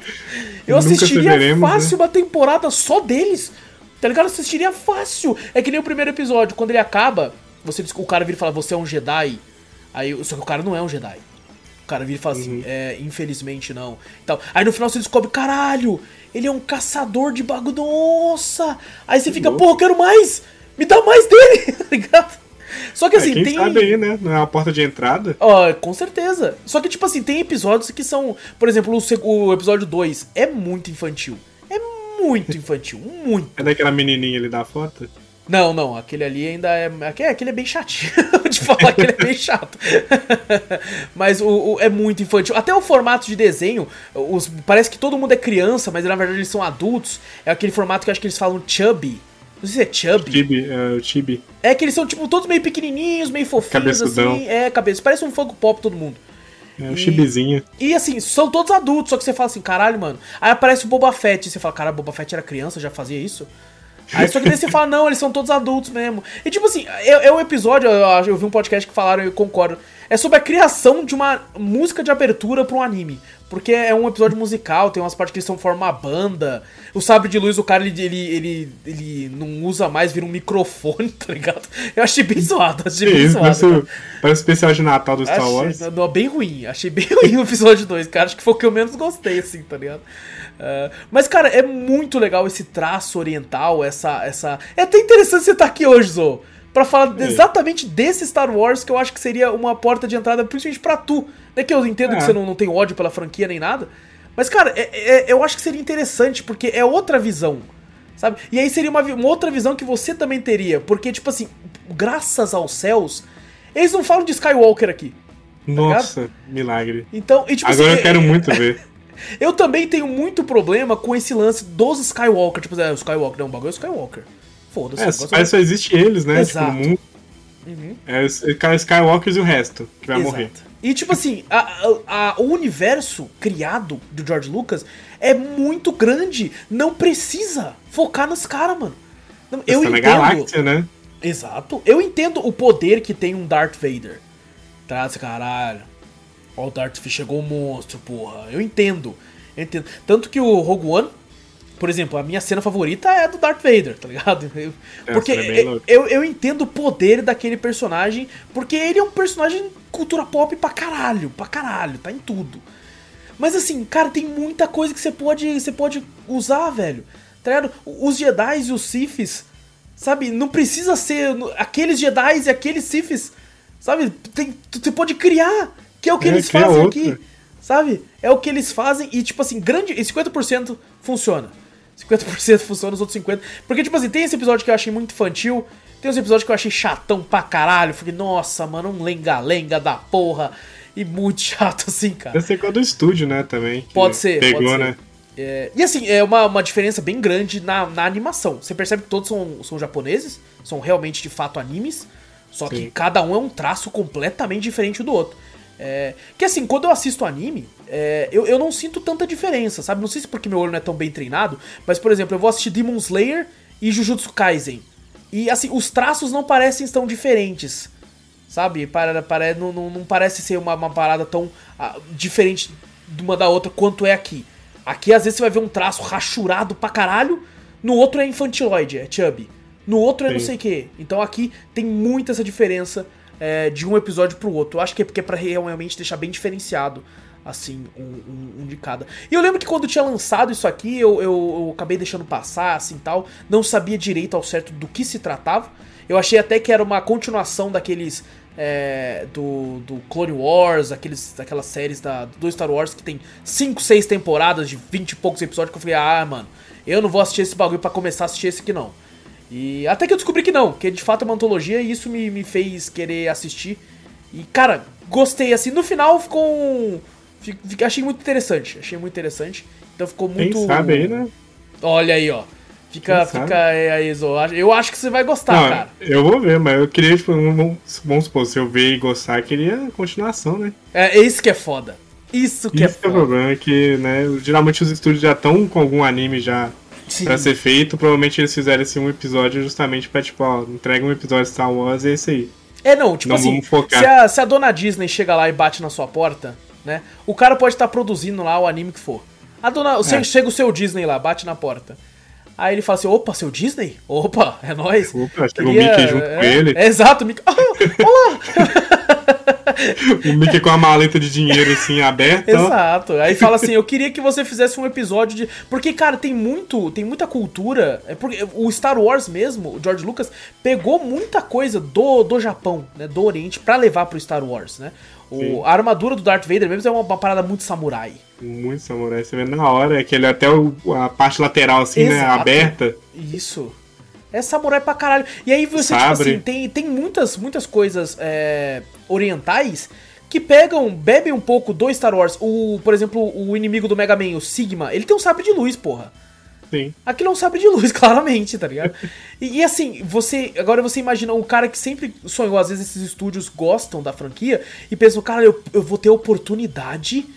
Eu Nunca assistiria saberemos, fácil uma temporada só deles. Tá ligado? Assistiria fácil. É que nem o primeiro episódio, quando ele acaba, você o cara vira e fala: Você é um Jedi. Aí, só que o cara não é um Jedi. O cara vira e fala assim, é, infelizmente não. Então, aí no final você descobre, caralho, ele é um caçador de bagulho, nossa! Aí você fica, pô, eu quero mais! Me dá mais dele, tá ligado? Só que É, assim, quem tem. sabe aí, né? Não é uma porta de entrada. Ó, com certeza. Só que, tipo assim, tem episódios que são. Por exemplo, o, o episódio 2 é muito infantil. Muito infantil, muito. É daquela menininha ali da foto? Não, não, aquele ali ainda é. Aquele, aquele é bem chatinho de falar que ele é bem chato. mas o, o, é muito infantil. Até o formato de desenho, os, parece que todo mundo é criança, mas na verdade eles são adultos. É aquele formato que eu acho que eles falam chubby. Não sei se é chubby. Chibi, é o Chibi. É que eles são, tipo, todos meio pequenininhos, meio fofinhos, Cabeçudão. assim. É, cabeça. Parece um Funko Pop todo mundo. É o E- Chibizinho. E assim, são todos adultos, só que você fala assim, caralho, mano. Aí aparece o Boba Fett, e você fala, caralho, Boba Fett era criança, já fazia isso? Aí só que daí você fala, não, eles são todos adultos mesmo. E tipo assim, é, é um episódio, eu, eu vi um podcast que falaram e eu concordo. É sobre a criação de uma música de abertura pra um anime. Porque é um episódio musical, tem umas partes que eles são formam uma banda. O sabre de luz, o cara, ele, ele, ele, ele não usa mais, vira um microfone, tá ligado? Eu achei bem zoado, achei bem isso, zoado. parece, parece especial de Natal do Star Achei- Wars. não, bem ruim. Achei bem ruim o episódio 2, cara. Acho que foi o que eu menos gostei, assim, tá ligado? Ah, mas, cara, é muito legal esse traço oriental, essa. essa... É até interessante você estar aqui hoje, Zo. Pra falar É. exatamente desse Star Wars que eu acho que seria uma porta de entrada, principalmente pra tu. Né, que eu entendo É. que você não, não tem ódio pela franquia nem nada. Mas, cara, é- é- eu acho que seria interessante, porque é outra visão. Sabe? E aí seria uma, uma outra visão que você também teria. Porque, tipo assim, graças aos céus, eles não falam de Skywalker aqui. Nossa, milagre. Então, e tipo Agora assim, eu quero é- muito ver. Eu também tenho muito problema com esse lance dos Skywalker. Tipo, é, o Skywalker, não, o bagulho é o Skywalker. Foda-se. É, que só existe eles, né? Exato. Tipo, no mundo. Uhum. É os os Skywalkers e o resto que vai Exato. morrer. E tipo assim, a- a- a- o universo criado do George Lucas é muito grande. Não precisa focar nos caras, mano. Não, eu tá na entendo. galáxia, né? Exato. Eu entendo o poder que tem um Darth Vader. Tá, esse caralho. Ó, o Darth Vader chegou o monstro, porra. Eu entendo. Eu entendo. Tanto que o Rogue One, por exemplo, a minha cena favorita é a do Darth Vader, tá ligado? Eu- É, porque é eu, eu, eu entendo o poder daquele personagem, porque ele é um personagem cultura pop pra caralho, pra caralho, tá em tudo. Mas assim, cara, tem muita coisa que você pode, você pode usar, velho. Tá ligado? Os Jedi e os Siths, sabe? Não precisa ser aqueles Jedi e aqueles Siths, sabe? Tem, você pode criar, que é o que É, eles fazem aqui, sabe? É o que eles fazem e, tipo assim, grande. E 50% funciona. 50% funciona, os outros 50%. Porque, tipo assim, tem esse episódio que eu achei muito infantil. Tem uns episódios que eu achei chatão pra caralho. Fiquei, nossa, mano, um lenga-lenga da porra. E muito chato, assim, cara. Deve ser igual do estúdio, né, também. que Pode ser, Pegou, pode ser. né? É, e assim, é uma, uma diferença bem grande na, na animação. Você percebe que todos são, são japoneses, são realmente de fato animes, só que Sim. cada um é um traço completamente diferente do outro. É, que assim, quando eu assisto anime, é, eu, eu não sinto tanta diferença, sabe? Não sei se porque meu olho não é tão bem treinado, mas por exemplo, eu vou assistir Demon Slayer e Jujutsu Kaisen. E assim, os traços não parecem tão diferentes. Sabe? Para, para, não, não, não parece ser uma, uma parada tão ah, diferente de uma da outra quanto é aqui. Aqui, às vezes, você vai ver um traço rachurado pra caralho, no outro é infantiloide, é chubby. No outro é não Sim. sei o que. Então aqui tem muita essa diferença é, de um episódio pro outro. Eu acho que é porque é pra realmente deixar bem diferenciado, assim, um, um- um de cada. E eu lembro que quando tinha lançado isso aqui, eu, eu, eu acabei deixando passar, assim, tal. Não sabia direito ao certo do que se tratava. Eu achei até que era uma continuação daqueles... é, do, do Clone Wars, aqueles, aquelas séries da, do Star Wars que tem 5, 6 temporadas de 20 e poucos episódios que eu falei, ah, mano, eu não vou assistir esse bagulho pra começar a assistir esse aqui não. E até que eu descobri que não, que de fato é uma antologia e isso me, me fez querer assistir. E, cara, gostei, assim, no final ficou um... Achei muito interessante, achei muito interessante. Então ficou muito... Quem sabe aí, né? Olha aí, ó. Fica, fica é, aí, Zo. Eu acho que você vai gostar, Não, cara. eu vou ver, mas eu queria, tipo, um- vamos supor, se eu ver e gostar, eu queria continuação, né? É, é isso que é foda. Isso que Isso é que é o foda. problema, que, né, geralmente os estúdios já estão com algum anime já Pra ser feito, provavelmente eles fizeram esse um episódio justamente pra, tipo, ó, entrega um episódio de Star Wars e é isso aí. É, não, tipo Não assim, se a, se a dona Disney chega lá e bate na sua porta, né? O cara pode estar produzindo lá o anime que for. A dona, É. chega o seu Disney lá, bate na porta. Aí ele fala assim: opa, seu Disney? Opa, é nóis. Opa, chega o Mickey junto é, com ele. É, exato, o Mickey. Ah, olá! O Mickey com a maleta de dinheiro assim aberta. Exato. Aí fala assim, eu queria que você fizesse um episódio de. Porque, cara, tem muito. Tem muita cultura. É porque o Star Wars mesmo, o George Lucas, pegou muita coisa do, do Japão, né? Do Oriente, pra levar pro Star Wars, né? O, a armadura do Darth Vader mesmo é uma, uma parada muito samurai. Muito samurai, você vê na hora, é que ele até o- a parte lateral assim, né, Exato. aberta. Isso. É samurai pra caralho. E aí você, tipo Sabre. assim, tem, tem muitas, muitas coisas é, orientais que pegam, bebem um pouco do Star Wars. O, por exemplo, o inimigo do Mega Man, o Sigma, ele tem um sabre de luz, porra. Sim. Aquilo é um sabre de luz, claramente, tá ligado? E, e assim, você. Agora você imagina um cara que sempre sonhou, às vezes esses estúdios gostam da franquia e pensam, cara, eu, eu vou ter a oportunidade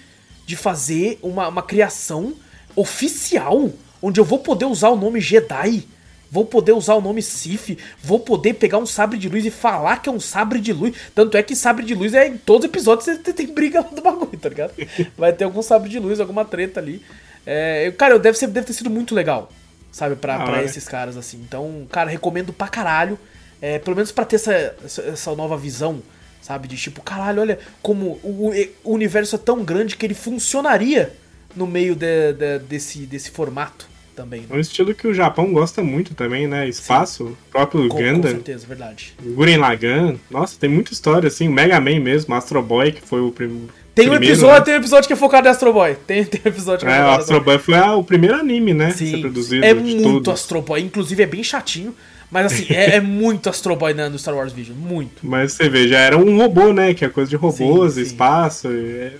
de fazer uma, uma criação oficial, onde eu vou poder usar o nome Jedi. Vou poder usar o nome Sif, vou poder pegar um sabre de luz e falar que é um sabre de luz. Tanto é que sabre de luz é em todos os episódios você tem briga do bagulho, tá ligado? Vai ter algum sabre de luz, alguma treta ali. É, eu- cara, deve, ser, deve ter sido muito legal, sabe, pra, Da pra hora. esses caras, assim. Então, cara, recomendo pra caralho. É, pelo menos pra ter essa, essa, essa nova visão, sabe? De tipo, caralho, olha como o, o universo é tão grande que ele funcionaria no meio de- de- desse, desse formato também. É Né? um estilo que o Japão gosta muito também, né? Espaço, o próprio Com, com Gundam, certeza, verdade. Guren Lagann. Nossa, tem muita história, assim. O Mega Man mesmo, Astro Boy, que foi o prim... Tem um primeiro, episódio, né? tem um episódio que é focado em Astro Boy. Tem, tem um episódio que É, o focado em Astro Boy foi a- o primeiro anime, né? Sim, produzido é muito todos. Astro Boy. Inclusive é bem chatinho. Mas assim, é, é muito Astro Boy né, no Star Wars Vision. Muito. Mas você vê, já era um robô, né? Que é coisa de robôs, Sim, sim. espaço. É,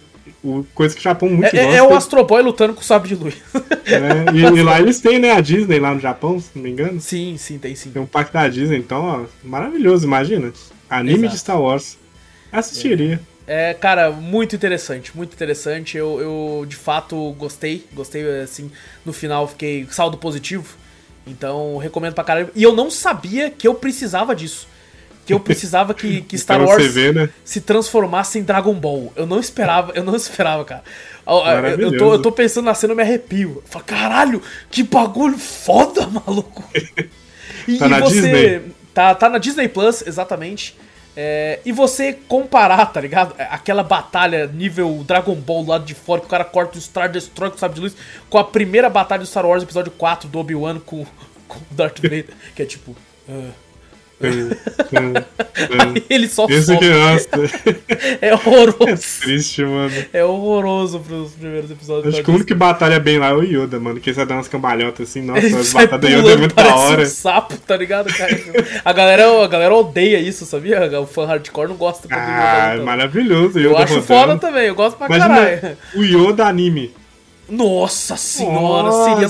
coisa que o Japão muito É, é- gosta. é o Astro Boy lutando com o sabre de luz. né? E, e lá eles têm, né? A Disney lá no Japão, se não me engano. sim, sim, tem sim. Tem um parque da Disney, então, ó, maravilhoso, imagina. Anime Exato. de Star Wars. Assistiria. É, cara, muito interessante, muito interessante. Eu, eu, de fato gostei, gostei assim, no final fiquei saldo positivo. Então, recomendo pra caralho. E eu não sabia que eu precisava disso. Que eu precisava que, que Star Pra Wars ver, né? se transformasse em Dragon Ball. Eu não esperava, eu não esperava, cara. Eu, tô, eu tô pensando na cena, eu me arrepio. Eu falo, caralho, que bagulho foda, maluco. E, Tá na você. Disney? Tá, tá na Disney Plus, exatamente. É, e você comparar, tá ligado? Aquela batalha nível Dragon Ball do lado de fora, que o cara corta o Star Destroyer com o sabre de luz, com a primeira batalha do Star Wars, episódio 4 do Obi-Wan com, com o Darth Vader, que é tipo. ah. Hum. Ele só Esse que, nossa, É horroroso. triste, mano. É horroroso pros primeiros episódios. Acho que o único que batalha bem lá é o Yoda, mano. Que ele sai dando umas cambalhotas assim. Nossa, Ele as sai batalhas do Yoda é muito da hora. um sapo, tá ligado, cara? A galera, a galera odeia isso, sabia? O fã hardcore não gosta Yoda Ah, luta. maravilhoso. o Eu Yoda acho rodando. foda também, eu gosto pra Imagina caralho. o Yoda anime. Nossa senhora, seria...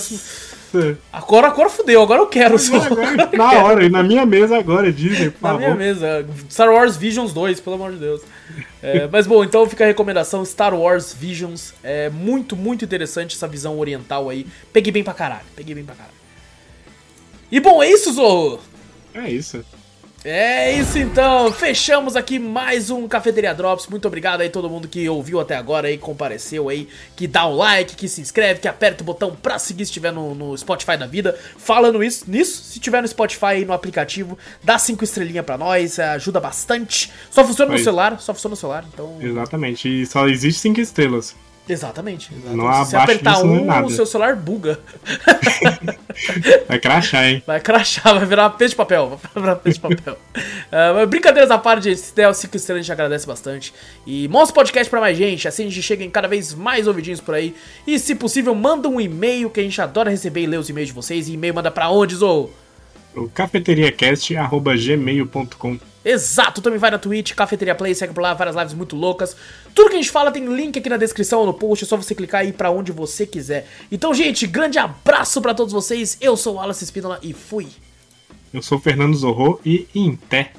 Nossa. Agora, agora fudeu, agora eu quero só. Agora, na hora, e na minha mesa agora, Disney, por Na favor. minha mesa. Star Wars Visions 2, pelo amor de Deus. É, mas bom, então fica a recomendação: Star Wars Visions. É muito, muito interessante essa visão oriental aí. Peguei bem pra caralho. Peguei bem pra caralho. E bom, é isso, Zorro. É isso. É isso então, fechamos aqui mais um Cafeteria Drops. Muito obrigado aí todo mundo que ouviu até agora aí, compareceu aí, que dá um like, que se inscreve, que aperta o botão pra seguir se estiver no, no Spotify da vida. Falando isso, nisso, se tiver no Spotify aí no aplicativo, dá cinco estrelinhas pra nós, ajuda bastante. Só funciona no celular, só funciona no celular, então. Exatamente. E só existe cinco estrelas. Exatamente. exatamente. Não se apertar um, nada. o seu celular buga. Vai crachar, hein? Vai crachar, vai virar peixe de papel. Vai virar peixe de papel. Mas brincadeiras à parte, se der os 5 estrelas, a gente agradece bastante. E mostra o podcast pra mais gente, assim a gente chega em cada vez mais ouvidinhos por aí. E se possível, manda um e-mail, que a gente adora receber e ler os e-mails de vocês. E e-mail manda pra onde, Zou? O cafeteriacast.gmail.com Exato, também vai na Twitch, Cafeteria Play, segue por lá, várias lives muito loucas. Tudo que a gente fala tem link aqui na descrição ou no post, é só você clicar aí pra onde você quiser. Então, gente, grande abraço pra todos vocês. Eu sou o Wallace Espínola e fui. Eu sou o Fernando Zorro e em té.